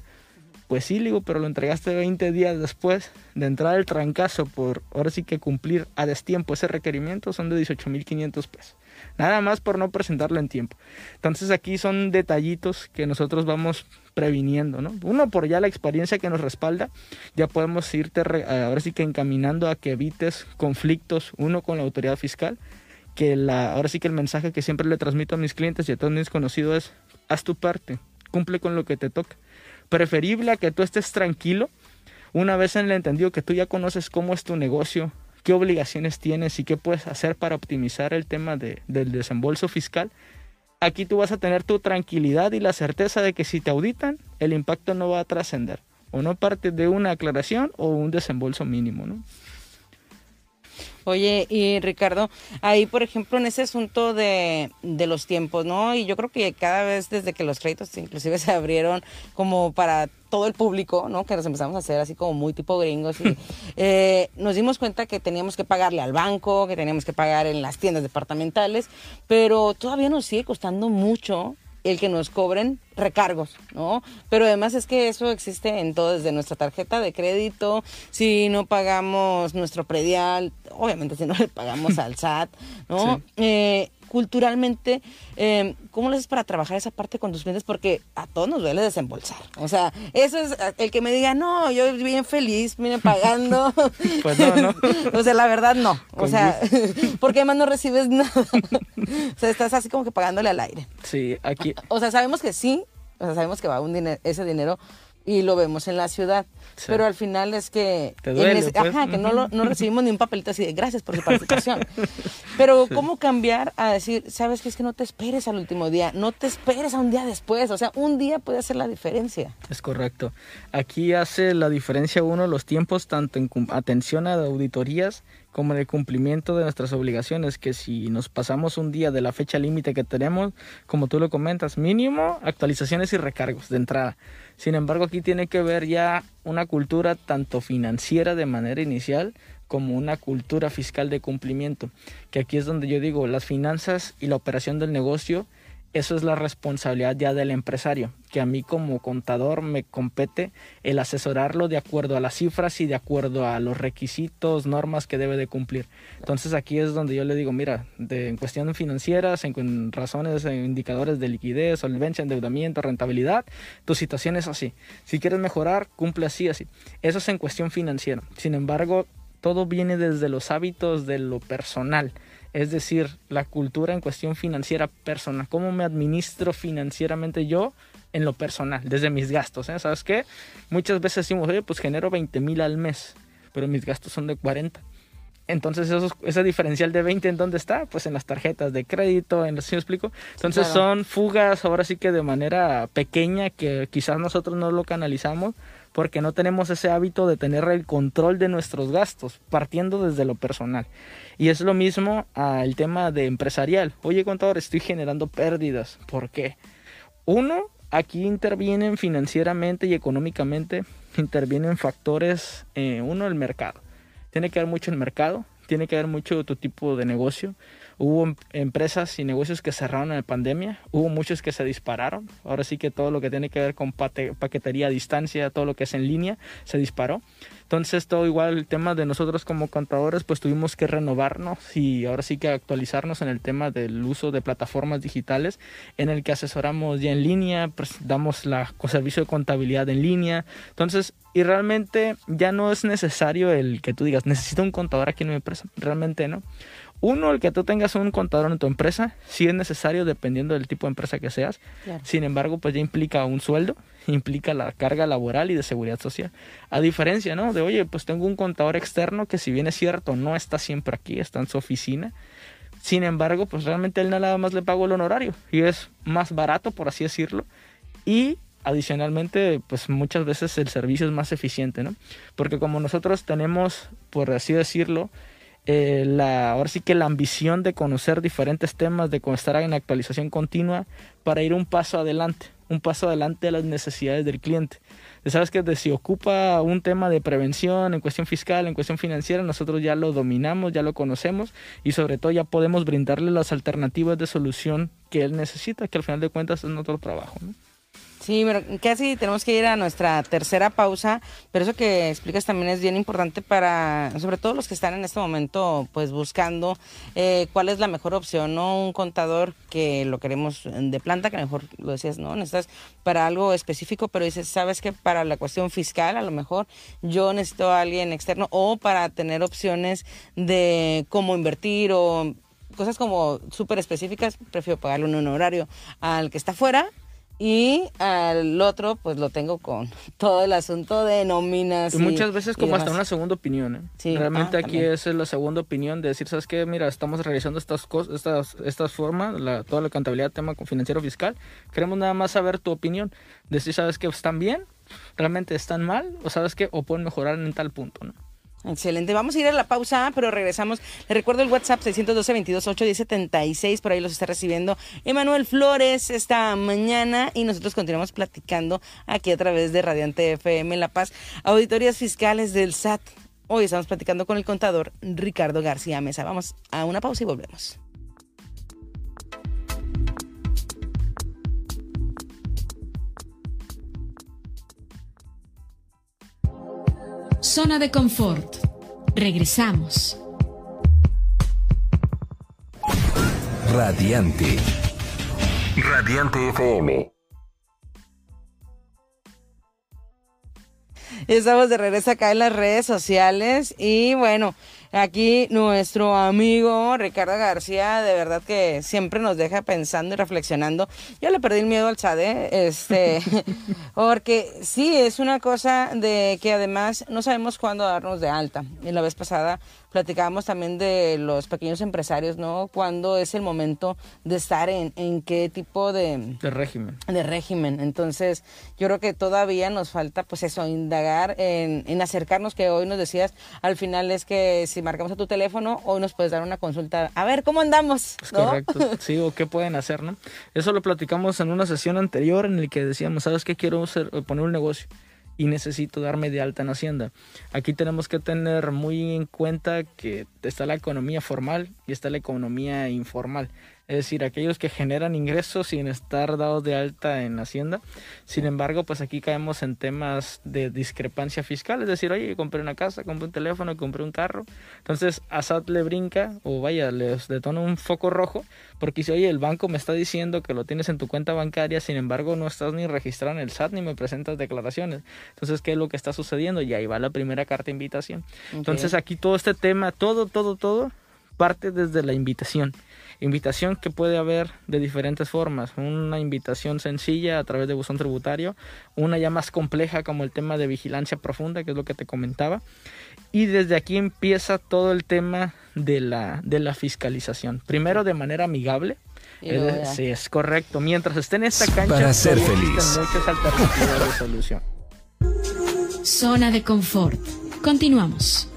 Pues sí, digo, pero lo entregaste 20 días después de entrar el trancazo por ahora sí que cumplir a destiempo ese requerimiento son de 18.500 pesos. Nada más por no presentarlo en tiempo. Entonces aquí son detallitos que nosotros vamos previniendo, ¿no? Uno por ya la experiencia que nos respalda, ya podemos irte ahora sí que encaminando a que evites conflictos, uno con la autoridad fiscal, que la, ahora sí que el mensaje que siempre le transmito a mis clientes y a todos mis conocidos es, haz tu parte, cumple con lo que te toca. Preferible a que tú estés tranquilo una vez en el entendido que tú ya conoces cómo es tu negocio, qué obligaciones tienes y qué puedes hacer para optimizar el tema de, del desembolso fiscal, aquí tú vas a tener tu tranquilidad y la certeza de que si te auditan, el impacto no va a trascender. O no parte de una aclaración o un desembolso mínimo, ¿no? Oye, y Ricardo, ahí por ejemplo en ese asunto de, de, los tiempos, ¿no? Y yo creo que cada vez desde que los créditos inclusive *laughs* se abrieron como para todo el público, ¿no? Que nos empezamos a hacer así como muy tipo gringos y *laughs* eh, nos dimos cuenta que teníamos que pagarle al banco, que teníamos que pagar en las tiendas departamentales, pero todavía nos sigue costando mucho el que nos cobren recargos, ¿no? Pero además es que eso existe en todo, desde nuestra tarjeta de crédito, si no pagamos nuestro predial, obviamente si no le pagamos al *laughs* SAT, ¿no? Eh, culturalmente, eh, ¿cómo lo haces para trabajar esa parte con tus clientes? Porque a todos nos duele desembolsar. O sea, eso es el que me diga, no, yo bien feliz, miren, pagando. *laughs* pues no, no. *laughs* o sea, la verdad no. O sea, *laughs* porque además no recibes nada. o sea, estás así como que pagándole al aire. Sí, aquí. O sea, sabemos que sí, o sea, sabemos que va un dinero, ese dinero y lo vemos en la ciudad. Pero al final es que, Te duele, pues. ajá, que no, lo, no recibimos ni un papelito así de gracias por su *laughs* participación. Pero ¿cómo cambiar a decir, sabes que es que no te esperes al último día, no te esperes a un día después? O sea, un día puede hacer la diferencia. Es correcto. Aquí hace la diferencia uno los tiempos, tanto en atención a auditorías como en el cumplimiento de nuestras obligaciones, que si nos pasamos un día de la fecha límite que tenemos, como tú lo comentas, mínimo actualizaciones y recargos de entrada. Sin embargo, aquí tiene que ver ya una cultura tanto financiera de manera inicial como una cultura fiscal de cumplimiento, que aquí es donde yo digo, las finanzas y la operación del negocio eso es la responsabilidad ya del empresario, que a mí como contador me compete el asesorarlo de acuerdo a las cifras y de acuerdo a los requisitos, normas que debe de cumplir. Entonces aquí es donde yo le digo, mira, de, en cuestiones financieras, en, razones, en indicadores de liquidez, solvencia, endeudamiento, rentabilidad, tu situación es así. Si quieres mejorar, cumple así, así. Eso es en cuestión financiera. Sin embargo, todo viene desde los hábitos de lo personal es decir, la cultura en cuestión financiera personal, cómo me administro financieramente yo en lo personal, desde mis gastos, ¿eh? ¿sabes qué? Muchas veces decimos, oye, pues genero 20 mil al mes, pero mis gastos son de 40. Entonces, ese diferencial de 20, ¿en dónde está? Pues en las tarjetas de crédito, en los, ¿sí me explico? Entonces, son fugas ahora sí que de manera pequeña que quizás nosotros no lo canalizamos porque no tenemos ese hábito de tener el control de nuestros gastos, partiendo desde lo personal. Y es lo mismo al tema de empresarial. Oye, contador, estoy generando pérdidas. ¿Por qué? Uno, aquí intervienen financieramente y económicamente, *laughs* intervienen factores, eh, uno, el mercado. Tiene que ver mucho el mercado, tiene que ver mucho tu tipo de negocio. Hubo em, empresas y negocios que cerraron en la pandemia, hubo muchos que se dispararon. Ahora sí que todo lo que tiene que ver con paquetería a distancia, todo lo que es en línea, se disparó. Entonces todo igual el tema de nosotros como contadores pues tuvimos que renovarnos y ahora sí que actualizarnos en el tema del uso de plataformas digitales en el que asesoramos ya en línea, pues damos la servicio de contabilidad en línea. Entonces y realmente ya no es necesario el que tú digas necesito un contador aquí en mi empresa, realmente no Uno, el que tú tengas un contador en tu empresa, sí es necesario dependiendo del tipo de empresa que seas. Claro. Sin embargo, pues ya implica un sueldo, *laughs* implica la carga laboral y de seguridad social. A diferencia, ¿no? De, oye, pues tengo un contador externo que si bien es cierto, no está siempre aquí, está en su oficina. Sin embargo, pues realmente él nada más le pago el honorario y es más barato, por así decirlo. Y adicionalmente, pues muchas veces el servicio es más eficiente, ¿no? Porque como nosotros tenemos, por así decirlo, eh, la, ahora sí que la ambición de conocer diferentes temas, de estar en actualización continua para ir un paso adelante, un paso adelante a las necesidades del cliente. Sabes que de si ocupa un tema de prevención en cuestión fiscal, en cuestión financiera, nosotros ya lo dominamos, ya lo conocemos y sobre todo ya podemos brindarle las alternativas de solución que él necesita, que al final de cuentas es nuestro trabajo. Sí, pero casi tenemos que ir a nuestra tercera pausa, pero eso que explicas también es bien importante para, sobre todo los que están en este momento, pues buscando eh, cuál es la mejor opción, ¿no? Un contador que lo queremos de planta, que mejor lo decías, ¿no? Necesitas para algo específico, pero dices, sabes que para la cuestión fiscal, a lo mejor yo necesito a alguien externo o para tener opciones de cómo invertir o cosas como súper específicas, prefiero pagarle un honorario al que está fuera y al otro, pues lo tengo con *laughs* todo el asunto de nóminas. Y, muchas veces como hasta una segunda opinión. ¿eh? Sí. Realmente Ah, aquí también. es la segunda opinión de decir, ¿sabes qué? Mira, estamos realizando estas cosas, estas, estas formas, la, toda la contabilidad, tema financiero fiscal. Queremos nada más saber tu opinión. Decir, ¿sabes qué? ¿Están bien? ¿Realmente están mal? ¿O sabes qué? ¿O pueden mejorar en tal punto? ¿no? Excelente. Vamos a ir a la pausa, pero regresamos. Le recuerdo el WhatsApp 612-22-8-1076. Por ahí los está recibiendo Emanuel Flores esta mañana. Y nosotros continuamos platicando aquí a través de Radiante FM La Paz. Auditorías fiscales del SAT. Hoy estamos platicando con el contador Ricardo García Mesa. Vamos a una pausa y volvemos. Zona de confort. Regresamos. Radiante. Radiante FM. Estamos de regreso acá en las redes sociales y bueno, aquí nuestro amigo Ricardo García, de verdad que siempre nos deja pensando y reflexionando. Yo le perdí el miedo al ¿eh? este, *laughs* porque sí, es una cosa de que además no sabemos cuándo darnos de alta. Y la vez pasada platicábamos también de los pequeños empresarios, ¿no? Cuándo es el momento de estar en, en qué tipo de De régimen. de régimen. Entonces, yo creo que todavía nos falta, pues eso, indagar en, en acercarnos, que hoy nos decías, al final es que si marcamos a tu teléfono, hoy nos puedes dar una consulta. A ver, ¿cómo andamos? Es ¿No? correcto. *laughs* Sí, o qué pueden hacer, ¿no? Eso lo platicamos en una sesión anterior en el que decíamos, ¿sabes qué? Quiero hacer- poner un negocio y necesito darme de alta en Hacienda. Aquí tenemos que tener muy en cuenta que está la economía formal y está la economía informal. Es decir, aquellos que generan ingresos sin estar dados de alta en Hacienda. Sin embargo, pues aquí caemos en temas de discrepancia fiscal. Es decir, oye, compré una casa, compré un teléfono, compré un carro. Entonces, a SAT le brinca o vaya, les detona un foco rojo porque dice, oye, el banco me está diciendo que lo tienes en tu cuenta bancaria, sin embargo, no estás ni registrado en el SAT ni me presentas declaraciones. Entonces, ¿qué es lo que está sucediendo? Y ahí va la primera carta de invitación. Entonces, aquí todo este tema, todo, todo, todo, parte desde la invitación. Invitación que puede haber de diferentes formas. Una invitación sencilla a través de buzón tributario, una ya más compleja como el tema de vigilancia profunda, que es lo que te comentaba. Y desde aquí empieza todo el tema de la, de la fiscalización. Primero de manera amigable. Es sí, es correcto. Mientras esté en esta cancha, Para ser feliz. existen muchas alternativas de solución. Zona de confort. Continuamos.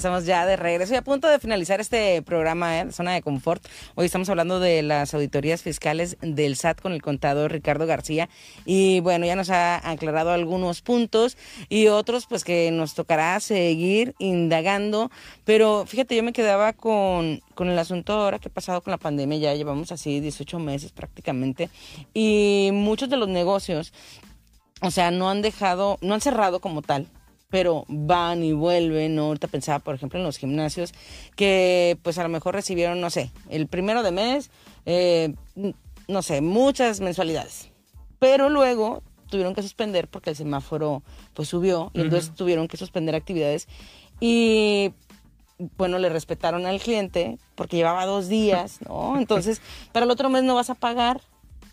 Estamos ya de regreso y a punto de finalizar este programa, ¿eh? Zona de Confort. Hoy estamos hablando de las auditorías fiscales del SAT con el contador Ricardo García. Y bueno, ya nos ha aclarado algunos puntos y otros pues que nos tocará seguir indagando. Pero fíjate, yo me quedaba con, con el asunto ahora que ha pasado con la pandemia. Ya llevamos así 18 meses prácticamente. Y muchos de los negocios, o sea, no han dejado, no han cerrado como tal pero van y vuelven. ¿no? Ahorita pensaba, por ejemplo, en los gimnasios, que pues a lo mejor recibieron, no sé, el primero de mes, eh, no sé, muchas mensualidades. Pero luego tuvieron que suspender porque el semáforo pues subió y entonces tuvieron que suspender actividades y bueno, le respetaron al cliente porque llevaba dos días, ¿no? *laughs* Entonces, para el otro mes no vas a pagar,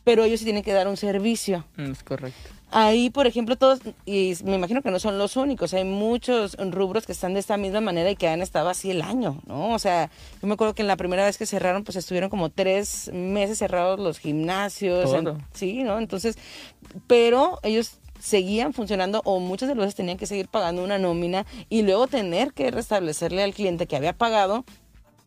pero ellos sí tienen que dar un servicio. Mm, Es correcto. Ahí, por ejemplo, todos, y me imagino que no son los únicos, hay muchos rubros que están de esta misma manera y que han estado así el año, ¿no? O sea, yo me acuerdo que en la primera vez que cerraron, pues estuvieron como tres meses cerrados los gimnasios. en- sí, ¿no? Entonces, pero ellos seguían funcionando o muchas de las veces tenían que seguir pagando una nómina y luego tener que restablecerle al cliente que había pagado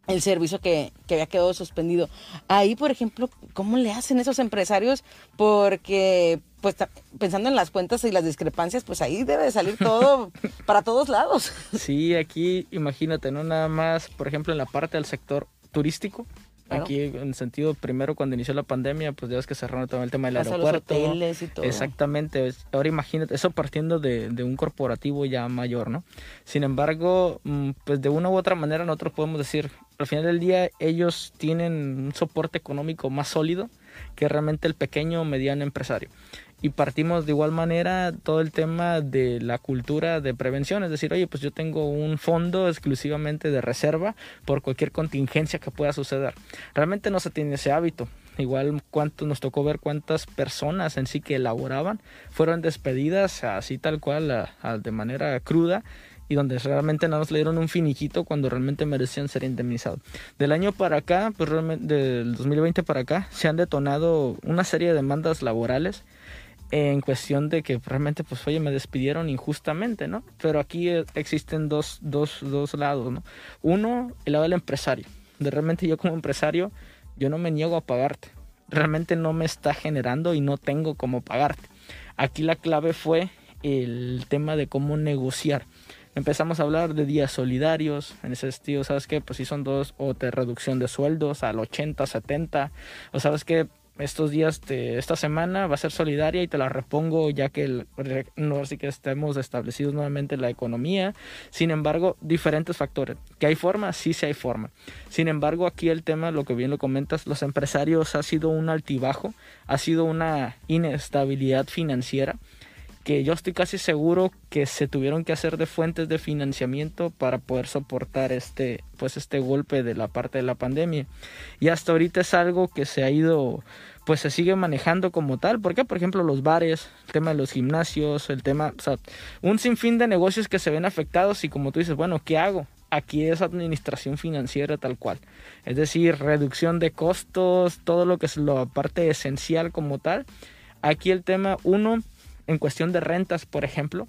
el servicio que, que había quedado suspendido. Ahí, por ejemplo, ¿cómo le hacen esos empresarios? Porque, pues, pensando en las cuentas y las discrepancias, pues ahí debe de salir todo *laughs* para todos lados. Sí, aquí imagínate, no nada más, por ejemplo, en la parte del sector turístico. Claro. Aquí, en el sentido, primero cuando inició la pandemia, pues ya ves que cerraron todo el tema del Hasta los aeropuerto. hoteles y todo. Exactamente. Ahora imagínate, eso partiendo de, de un corporativo ya mayor, ¿no? Sin embargo, mm, pues de una u otra manera nosotros podemos decir, al final del día ellos tienen un soporte económico más sólido que realmente el pequeño o mediano empresario. Y partimos de igual manera todo el tema de la cultura de prevención, es decir, oye, pues yo tengo un fondo exclusivamente de reserva por cualquier contingencia que pueda suceder. Realmente no se tiene ese hábito. Igual cuánto nos tocó ver cuántas personas en sí que elaboraban fueron despedidas así tal cual, a- a- de manera cruda y donde realmente nada más le dieron un finiquito cuando realmente merecían ser indemnizados. Del año para acá, pues realmente del 2020 para acá, se han detonado una serie de demandas laborales en cuestión de que realmente, pues, oye, me despidieron injustamente, ¿no? Pero aquí eh, existen dos, dos, dos lados, ¿no? Uno, el lado del empresario. De realmente yo como empresario, yo no me niego a pagarte. Realmente no me está generando y no tengo cómo pagarte. Aquí la clave fue el tema de cómo negociar. Empezamos a hablar de días solidarios, en ese sentido, ¿sabes qué? Pues si son dos, o de reducción de sueldos al 80, 70, o sabes que estos días, de esta semana va a ser solidaria y te la repongo ya que el, no, así que estemos establecidos nuevamente la economía. Sin embargo, diferentes factores. ¿Que hay forma? Sí, sí hay forma. Sin embargo, aquí el tema, lo que bien lo comentas, los empresarios ha sido un altibajo, ha sido una inestabilidad financiera que yo estoy casi seguro que se tuvieron que hacer de fuentes de financiamiento para poder soportar este pues este golpe de la parte de la pandemia y hasta ahorita es algo que se ha ido pues se sigue manejando como tal. Porque por ejemplo los bares el tema de los gimnasios el tema o sea un sinfín de negocios que se ven afectados y como tú dices bueno qué hago aquí es administración financiera tal cual. Es decir reducción de costos todo lo que es la parte esencial como tal. Aquí el tema uno en cuestión de rentas, por ejemplo,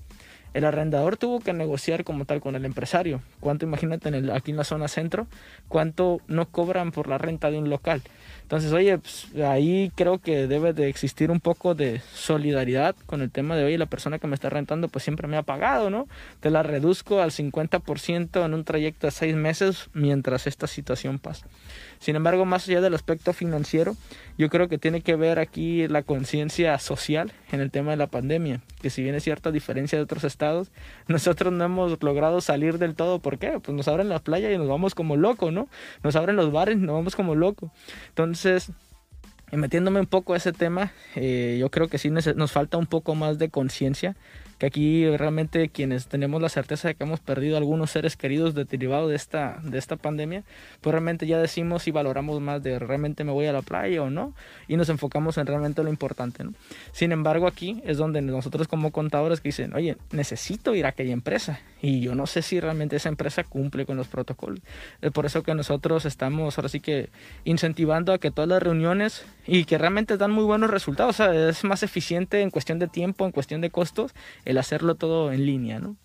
el arrendador tuvo que negociar como tal con el empresario. ¿Cuánto, imagínate, en aquí en la zona centro, cuánto no cobran por la renta de un local? Entonces, oye, pues, ahí creo que debe de existir un poco de solidaridad con el tema de, oye, la persona que me está rentando pues siempre me ha pagado, ¿no? Te la reduzco al 50% en un trayecto de seis meses mientras esta situación pasa. Sin embargo, más allá del aspecto financiero, yo creo que tiene que ver aquí la conciencia social en el tema de la pandemia, que si bien es cierta diferencia de otros estados, *laughs* nosotros no hemos logrado salir del todo. ¿Por qué? Pues nos abren la playa y nos vamos como loco, ¿no? Nos abren los bares y nos vamos como loco. Entonces, metiéndome un poco a ese tema, eh, yo creo que sí nos falta un poco más de conciencia, que aquí realmente quienes tenemos la certeza de que hemos perdido algunos seres queridos de- derivado de esta, de esta pandemia, pues realmente ya decimos y valoramos más de realmente me voy a la playa o no, y nos enfocamos en realmente lo importante. ¿no? Sin embargo, aquí es donde nosotros como contadores que dicen, oye, necesito ir a aquella empresa, y yo no sé si realmente esa empresa cumple con los protocolos. Es por eso que nosotros estamos ahora sí que incentivando a que todas las reuniones y que realmente dan muy buenos resultados. O sea, es más eficiente en cuestión de tiempo, en cuestión de costos, el hacerlo todo en línea, ¿no?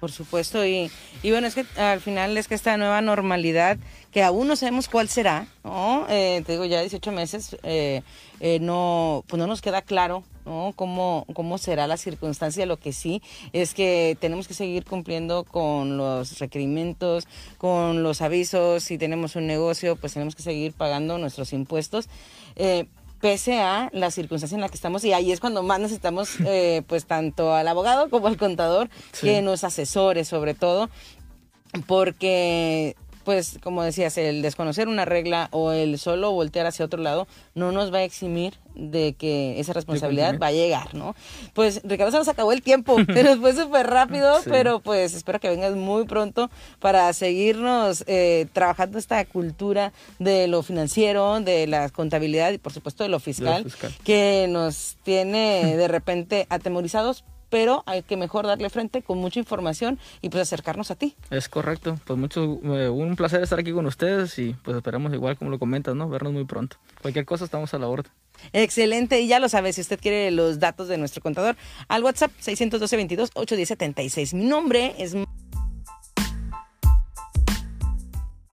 Por supuesto, y, y bueno, es que al final es que esta nueva normalidad, que aún no sabemos cuál será, ¿no? Eh, te digo, ya 18 meses, eh, eh, no, pues no nos queda claro, ¿no? Cómo, cómo será la circunstancia. Lo que sí es que tenemos que seguir cumpliendo con los requerimientos, con los avisos. Si tenemos un negocio, pues tenemos que seguir pagando nuestros impuestos. Pese a la circunstancia en la que estamos y ahí es cuando más necesitamos *laughs* eh, pues tanto al abogado como al contador Sí. que nos asesore sobre todo porque pues como decías el desconocer una regla o el solo voltear hacia otro lado no nos va a eximir de que esa responsabilidad va a llegar, ¿no? Pues Ricardo se nos acabó el tiempo, *laughs* se nos fue súper rápido, Sí. pero pues espero que vengas muy pronto para seguirnos eh, trabajando esta cultura de lo financiero, de la contabilidad y por supuesto de lo fiscal, fiscal. que nos tiene de repente atemorizados, pero hay que mejor darle frente con mucha información y pues acercarnos a ti. Es correcto. Pues mucho, eh, un placer estar aquí con ustedes y pues esperamos igual como lo comentas, ¿no? Vernos muy pronto. Cualquier cosa estamos a la orden. Excelente, y ya lo sabe, si usted quiere los datos de nuestro contador, al WhatsApp 612 22 810 76. Mi nombre es